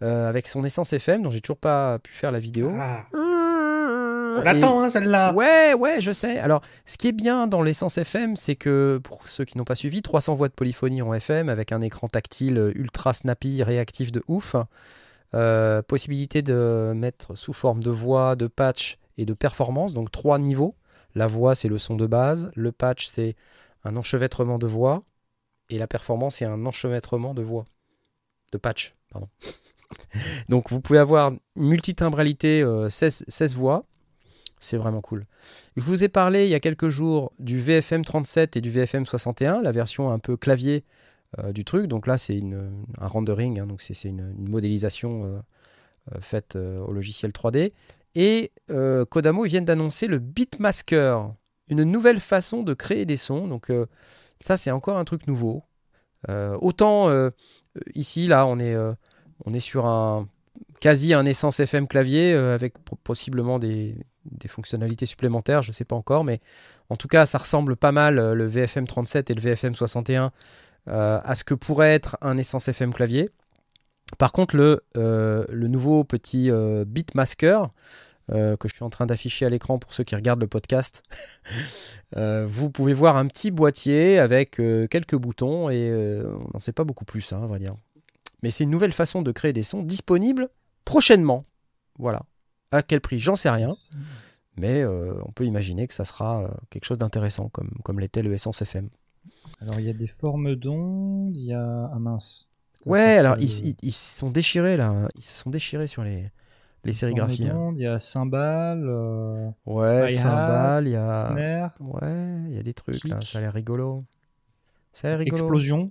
euh, avec son Essence FM, dont j'ai toujours pas pu faire la vidéo. Ah, on on l'attend, hein, celle-là. Ouais, ouais, je sais. Alors, ce qui est bien dans l'essence FM, c'est que pour ceux qui n'ont pas suivi, 300 voix de polyphonie en FM avec un écran tactile ultra snappy, réactif de ouf. Euh, possibilité de mettre sous forme de voix, de patch et de performance, donc trois niveaux. La voix, c'est le son de base. Le patch, c'est un enchevêtrement de voix. Et la performance, c'est un enchevêtrement de voix. De patch, pardon. donc, vous pouvez avoir multitimbralité, euh, 16, 16 voix. C'est vraiment cool. Je vous ai parlé il y a quelques jours du VFM 37 et du VFM 61, la version un peu clavier du truc. Donc là, c'est un rendering, hein, donc c'est une, modélisation euh, euh, faite euh, au logiciel 3D. Et euh, Kodamo, ils viennent d'annoncer le Beatmasker, une nouvelle façon de créer des sons. Donc euh, ça, c'est encore un truc nouveau. Euh, autant euh, ici, là, on est, euh, on est sur un quasi un essence FM clavier euh, avec po- possiblement des, fonctionnalités supplémentaires, je ne sais pas encore, mais en tout cas, ça ressemble pas mal euh, le VFM 37 et le VFM 61 euh, à ce que pourrait être un essence FM clavier. Par contre, le, euh, le nouveau petit euh, Beatmasker, euh, que je suis en train d'afficher à l'écran pour ceux qui regardent le podcast, euh, vous pouvez voir un petit boîtier avec euh, quelques boutons et euh, on n'en sait pas beaucoup plus, hein, on va dire. Mais c'est une nouvelle façon de créer des sons disponible prochainement. Voilà. À quel prix? J'en sais rien. Mais euh, on peut imaginer que ça sera euh, quelque chose d'intéressant, comme, comme l'était le Essence FM. Alors, il y a des formes d'ondes, il y a. Ah mince. Ouais, alors ils, ils- sont déchirés là. hein. Ils se sont déchirés sur les, les sérigraphies. formes là. d'ondes, Il y a cymbales, euh, Ouais, cymbales, il y a. snare, Ouais, il y a des trucs là. Ça a l'air rigolo. Ça a l'air rigolo. explosion.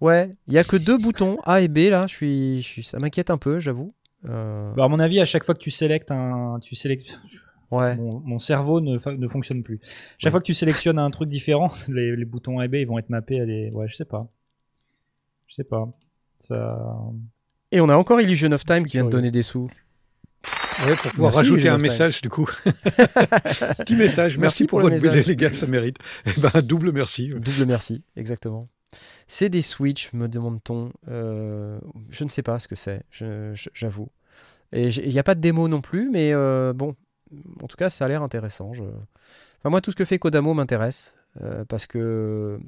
Ouais, il y a que deux boutons A et B là. Je suis, je suis- ça m'inquiète un peu, j'avoue. Euh, Bah, à mon avis, à chaque fois que tu sélectes un, tu sélectes. Ouais. Mon, mon cerveau ne, ne fonctionne plus. Chaque Ouais. fois que tu sélectionnes un truc différent, les, les boutons A et B ils vont être mappés à des. Ouais, je sais pas. Je sais pas. Ça. Et on a encore Illusion of Time qui vient de donner des sous. Ouais, pour pouvoir Merci, rajouter un message, du coup. Petit message. Merci, Merci pour, pour le votre BD, message. les gars, ça mérite. Eh ben, double merci. Double merci, exactement. C'est des Switch, me demande-t-on. Euh, je ne sais pas ce que c'est, j'avoue. Et il n'y a pas de démo non plus, mais euh, bon, en tout cas, ça a l'air intéressant. Je... Enfin, moi, tout ce que fait Kodamo m'intéresse, euh, parce que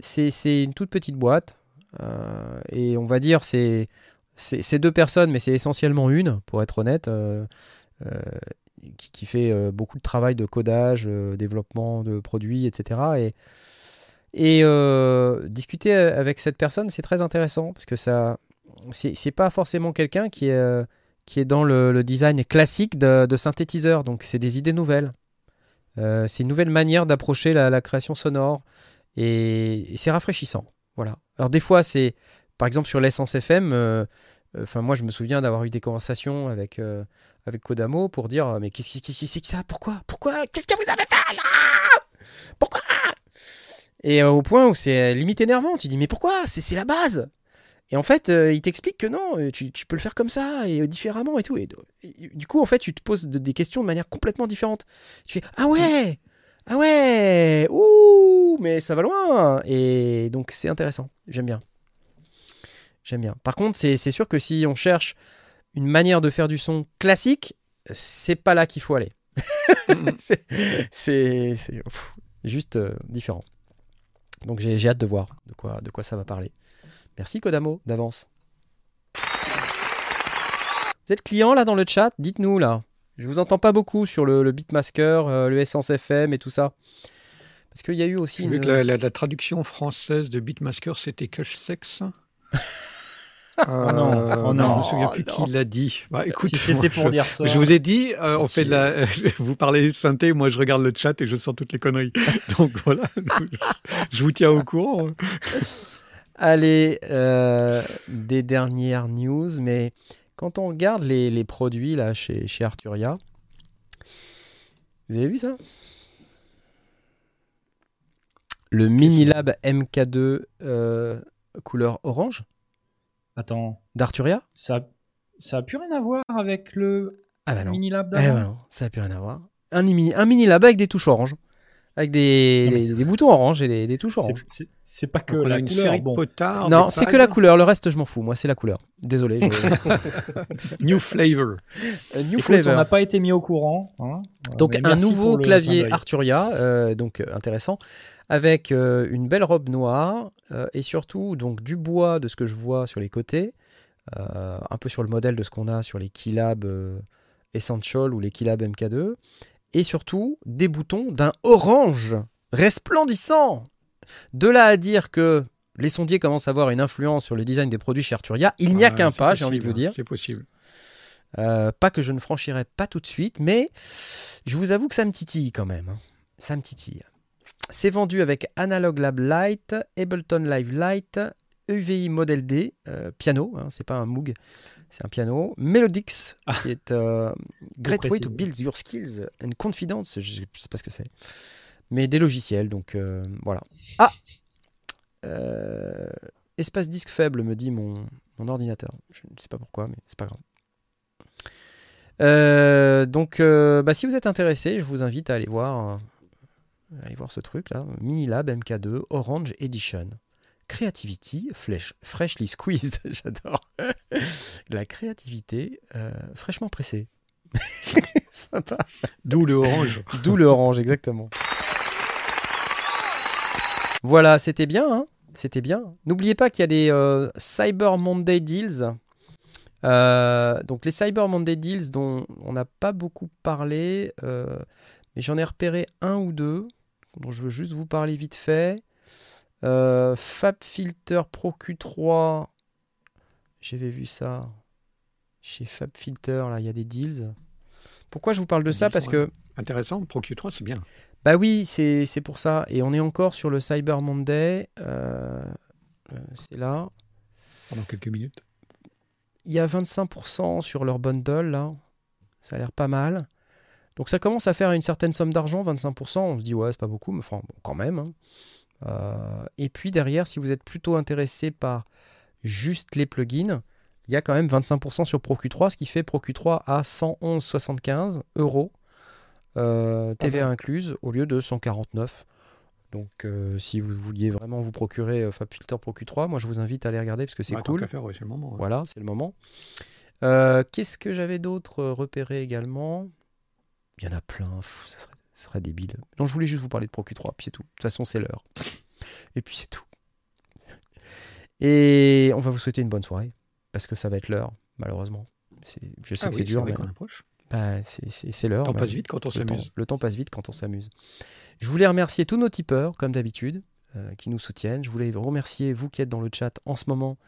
c'est une toute petite boîte, euh, et on va dire, c'est deux personnes, mais c'est essentiellement une, pour être honnête, euh, qui, fait beaucoup de travail de codage, développement de produits, etc. Et, et discuter avec cette personne, c'est très intéressant parce que ça, c'est pas forcément quelqu'un qui est, qui est dans le, design classique de, de synthétiseur. Donc, c'est des idées nouvelles. Euh, c'est une nouvelle manière d'approcher la, création sonore et, c'est rafraîchissant. Voilà. Alors, des fois, c'est par exemple sur l'essence FM. euh, Enfin, moi, je me souviens d'avoir eu des conversations avec, euh, avec Kodamo pour dire Mais qu'est-ce que c'est que ça? Pourquoi? Pourquoi? Qu'est-ce que vous avez fait Pourquoi? Et euh, au point où c'est limite énervant, tu dis Mais pourquoi? C'est la base Et en fait, euh, il t'explique que non, euh, tu, tu peux le faire comme ça et euh, différemment et tout. Et, et du coup, en fait, tu te poses de- des questions de manière complètement différente. Tu fais Ah ouais Ah ouais Ouh Mais ça va loin Et donc, c'est intéressant. J'aime bien. J'aime bien. Par contre, c'est sûr que si on cherche une manière de faire du son classique, c'est pas là qu'il faut aller. c'est c'est- juste euh, différent. Donc j'ai j'ai hâte de voir de quoi, de quoi ça va parler. Merci Kodamo d'avance. Vous êtes client là dans le chat? Dites-nous là. Je vous entends pas beaucoup sur le, le Beatmasker, euh, le Essence FM et tout ça. Parce qu'il y a eu aussi une... que la, la- la traduction française de Beatmasker, c'était cache sexe? Oh non, oh non. Je me souviens plus Oh non. qui l'a dit. Bah, écoute, si c'était pour je, dire ça. je vous ai dit, euh, on fait de la. vous parlez de synthé, moi je regarde le chat et je sens toutes les conneries. Donc voilà, je vous tiens au courant. Allez, euh, des dernières news, mais quand on regarde les, les produits là chez, chez Arturia, vous avez vu ça? Le Minilab MK2 euh, couleur orange? Attends, d'Arturia? Ça, ça a plus rien à voir avec le Ah bah non. mini lab Eh bah non, ça n'a plus rien à voir. Un, mini, un Minilab avec des touches orange. Avec des, Non, mais- des, des boutons orange et des, des touches orange. c'est- pas que Donc la une couleur. série bon. de potards. Non, c'est que la couleur. Le reste, je m'en fous. Moi, c'est la couleur. Désolé. je- New flavor. A New Écoute, flavor. on n'a pas été mis au courant. hein. Donc Mais un nouveau clavier. Arturia, euh, donc euh, intéressant, avec euh, une belle robe noire euh, et surtout donc du bois de ce que je vois sur les côtés, euh, un peu sur le modèle de ce qu'on a sur les Keylab euh, Essential ou les Keylab MK2, et surtout des boutons d'un orange resplendissant. De là à dire que les sondiers commencent à avoir une influence sur le design des produits chez Arturia, il n'y a Ouais, qu'un pas, j'ai envie de vous dire. C'est possible. Euh, pas que je ne franchirai pas tout de suite, mais je vous avoue que ça me titille quand même. hein. Ça me titille. C'est vendu avec Analog Lab Lite, Ableton Live Lite, UVI Model D, euh, piano, hein, c'est pas un Moog, c'est un piano. Melodix, Ah. qui est euh, Great Way to. Build Your Skills and Confidence, je sais sais pas ce que c'est. Mais des logiciels, donc euh, voilà. Ah Espace disque faible, me dit mon, mon ordinateur. Je ne sais pas pourquoi, mais c'est pas grave. Euh, donc, euh, bah, si vous êtes intéressé, je vous invite à aller voir, euh, aller voir ce truc là, Minilab MK2 Orange Edition. Creativity freshly squeezed, j'adore. La créativité euh, fraîchement pressée. Sympa. D'où le orange. D'où le orange, exactement. Voilà, c'était bien, hein C'était bien. N'oubliez pas qu'il y a des euh, Cyber Monday Deals. Euh, donc les Cyber Monday Deals dont on n'a pas beaucoup parlé, mais j'en ai repéré un ou deux dont je veux juste vous parler vite fait. Euh, FabFilter Pro Q3, j'avais vu ça chez FabFilter, là il y a des deals. Pourquoi je vous parle de ça? Parce que Intéressant, Pro Q3, c'est bien. bah oui, c'est c'est pour ça. Et on est encore sur le Cyber Monday. euh, euh, c'est là. Pendant quelques minutes. Il y a 25% sur leur bundle, là. Ça a l'air pas mal. Donc ça commence à faire une certaine somme d'argent, 25%. On se dit, ouais, c'est pas beaucoup, mais enfin, bon, quand même. hein. Euh, et puis derrière, si vous êtes plutôt intéressé par juste les plugins, il y a quand même 25% sur ProQ3, ce qui fait ProQ3 à 111,75 euros, euh, TVA incluse, au lieu de 149. Donc euh, si vous vouliez vraiment vous procurer FabFilter ProQ3, moi je vous invite à aller regarder parce que c'est Bah, cool. qu'à faire, ouais, c'est le moment. ouais. Voilà, c'est le moment. Qu'est-ce que j'avais d'autre repéré également? Il y en a plein, pff, ça serait, ça serait débile. Donc je voulais juste vous parler de ProQ3, puis c'est tout. De toute façon, c'est l'heure. Et puis c'est tout. Et on va vous souhaiter une bonne soirée, parce que ça va être l'heure, malheureusement. Je sais Ah que oui, c'est dur, mais bah, c'est- l'heure. Le temps passe vite quand on s'amuse. le temps passe vite quand on s'amuse. Je voulais remercier tous nos tipeurs, comme d'habitude, euh, qui nous soutiennent. Je voulais remercier vous qui êtes dans le chat en ce moment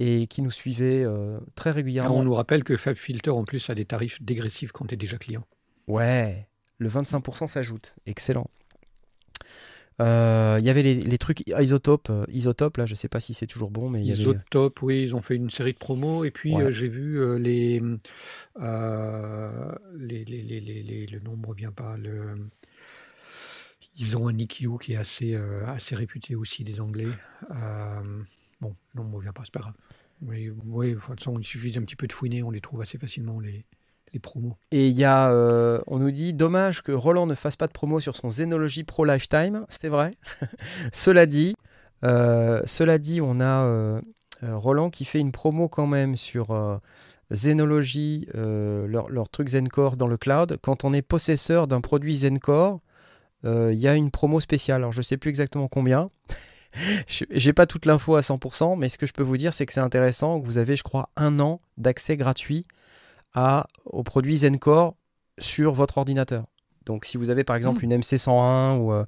et qui nous suivez euh, très Ah, régulièrement. on nous rappelle que FabFilter, en plus, a des tarifs dégressifs quand tu es déjà client. Ouais, le 25% s'ajoute. Excellent. Euh, Il y avait les, les trucs isotope, euh, isotope, là, je sais pas si c'est toujours bon, mais il y avait... Isotope, oui, ils ont fait une série de promos. Et puis, Ouais. euh, j'ai vu euh, les, euh, les, les, Le nom ne me revient pas. Le, ils ont un EQ qui est assez, euh, assez réputé aussi des Anglais. Euh, bon, le nom ne me revient pas, c'est pas grave. Mais oui, de toute façon, il suffit d'un petit peu de fouiner, on les trouve assez facilement, les, les promos. Et il y a, euh, on nous dit, dommage que Roland ne fasse pas de promo sur son Xenology Pro Lifetime. C'est vrai. cela dit, euh, cela dit, on a euh, Roland qui fait une promo quand même sur Xenology, leur, leur truc Zencore dans le cloud. Quand on est possesseur d'un produit Zencore, il y a une promo spéciale. Alors je sais plus exactement combien. J'ai pas toute l'info à 100%, mais ce que je peux vous dire, c'est que c'est intéressant. Vous avez, je crois, un an d'accès gratuit à, au produit Zencore sur votre ordinateur. Donc si vous avez par exemple une MC101 ou, euh,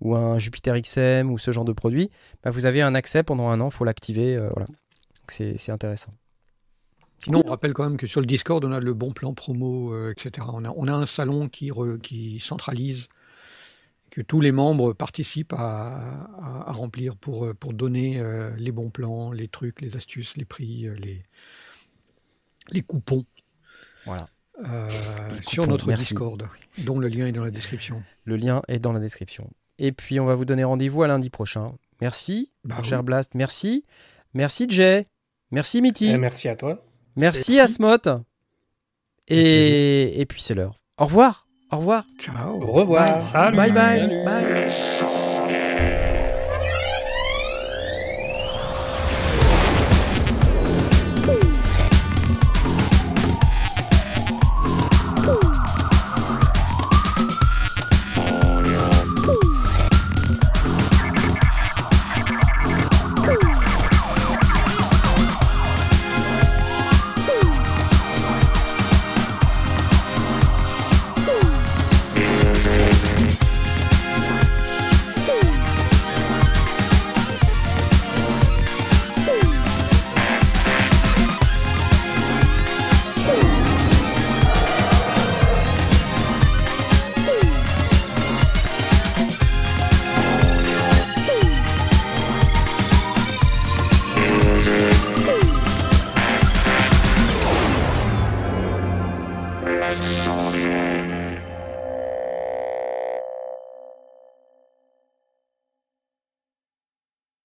ou un Jupiter XM ou ce genre de produit, bah, vous avez un accès pendant un an, il faut l'activer. euh, voilà. C'est intéressant. Sinon, on rappelle quand même que sur le Discord, on a le bon plan promo, euh, etc. On a, on a un salon qui, re- qui centralise, que tous les membres participent à, à- à remplir pour, pour donner euh, les bons plans, les trucs, les astuces, les prix, les, les coupons Voilà. euh, sur coupons, notre merci. Discord, dont le lien est dans la description. Le lien est dans la description. Et puis on va vous donner rendez-vous à lundi prochain. Merci, Bah mon oui. cher Blast. Merci. Merci Jay. Merci Mitty. Eh, merci à toi. Merci Asmoth. Et, et puis c'est l'heure. Au revoir. Au revoir. Ciao. Au revoir. Salut. Bye bye. Salut. Bye.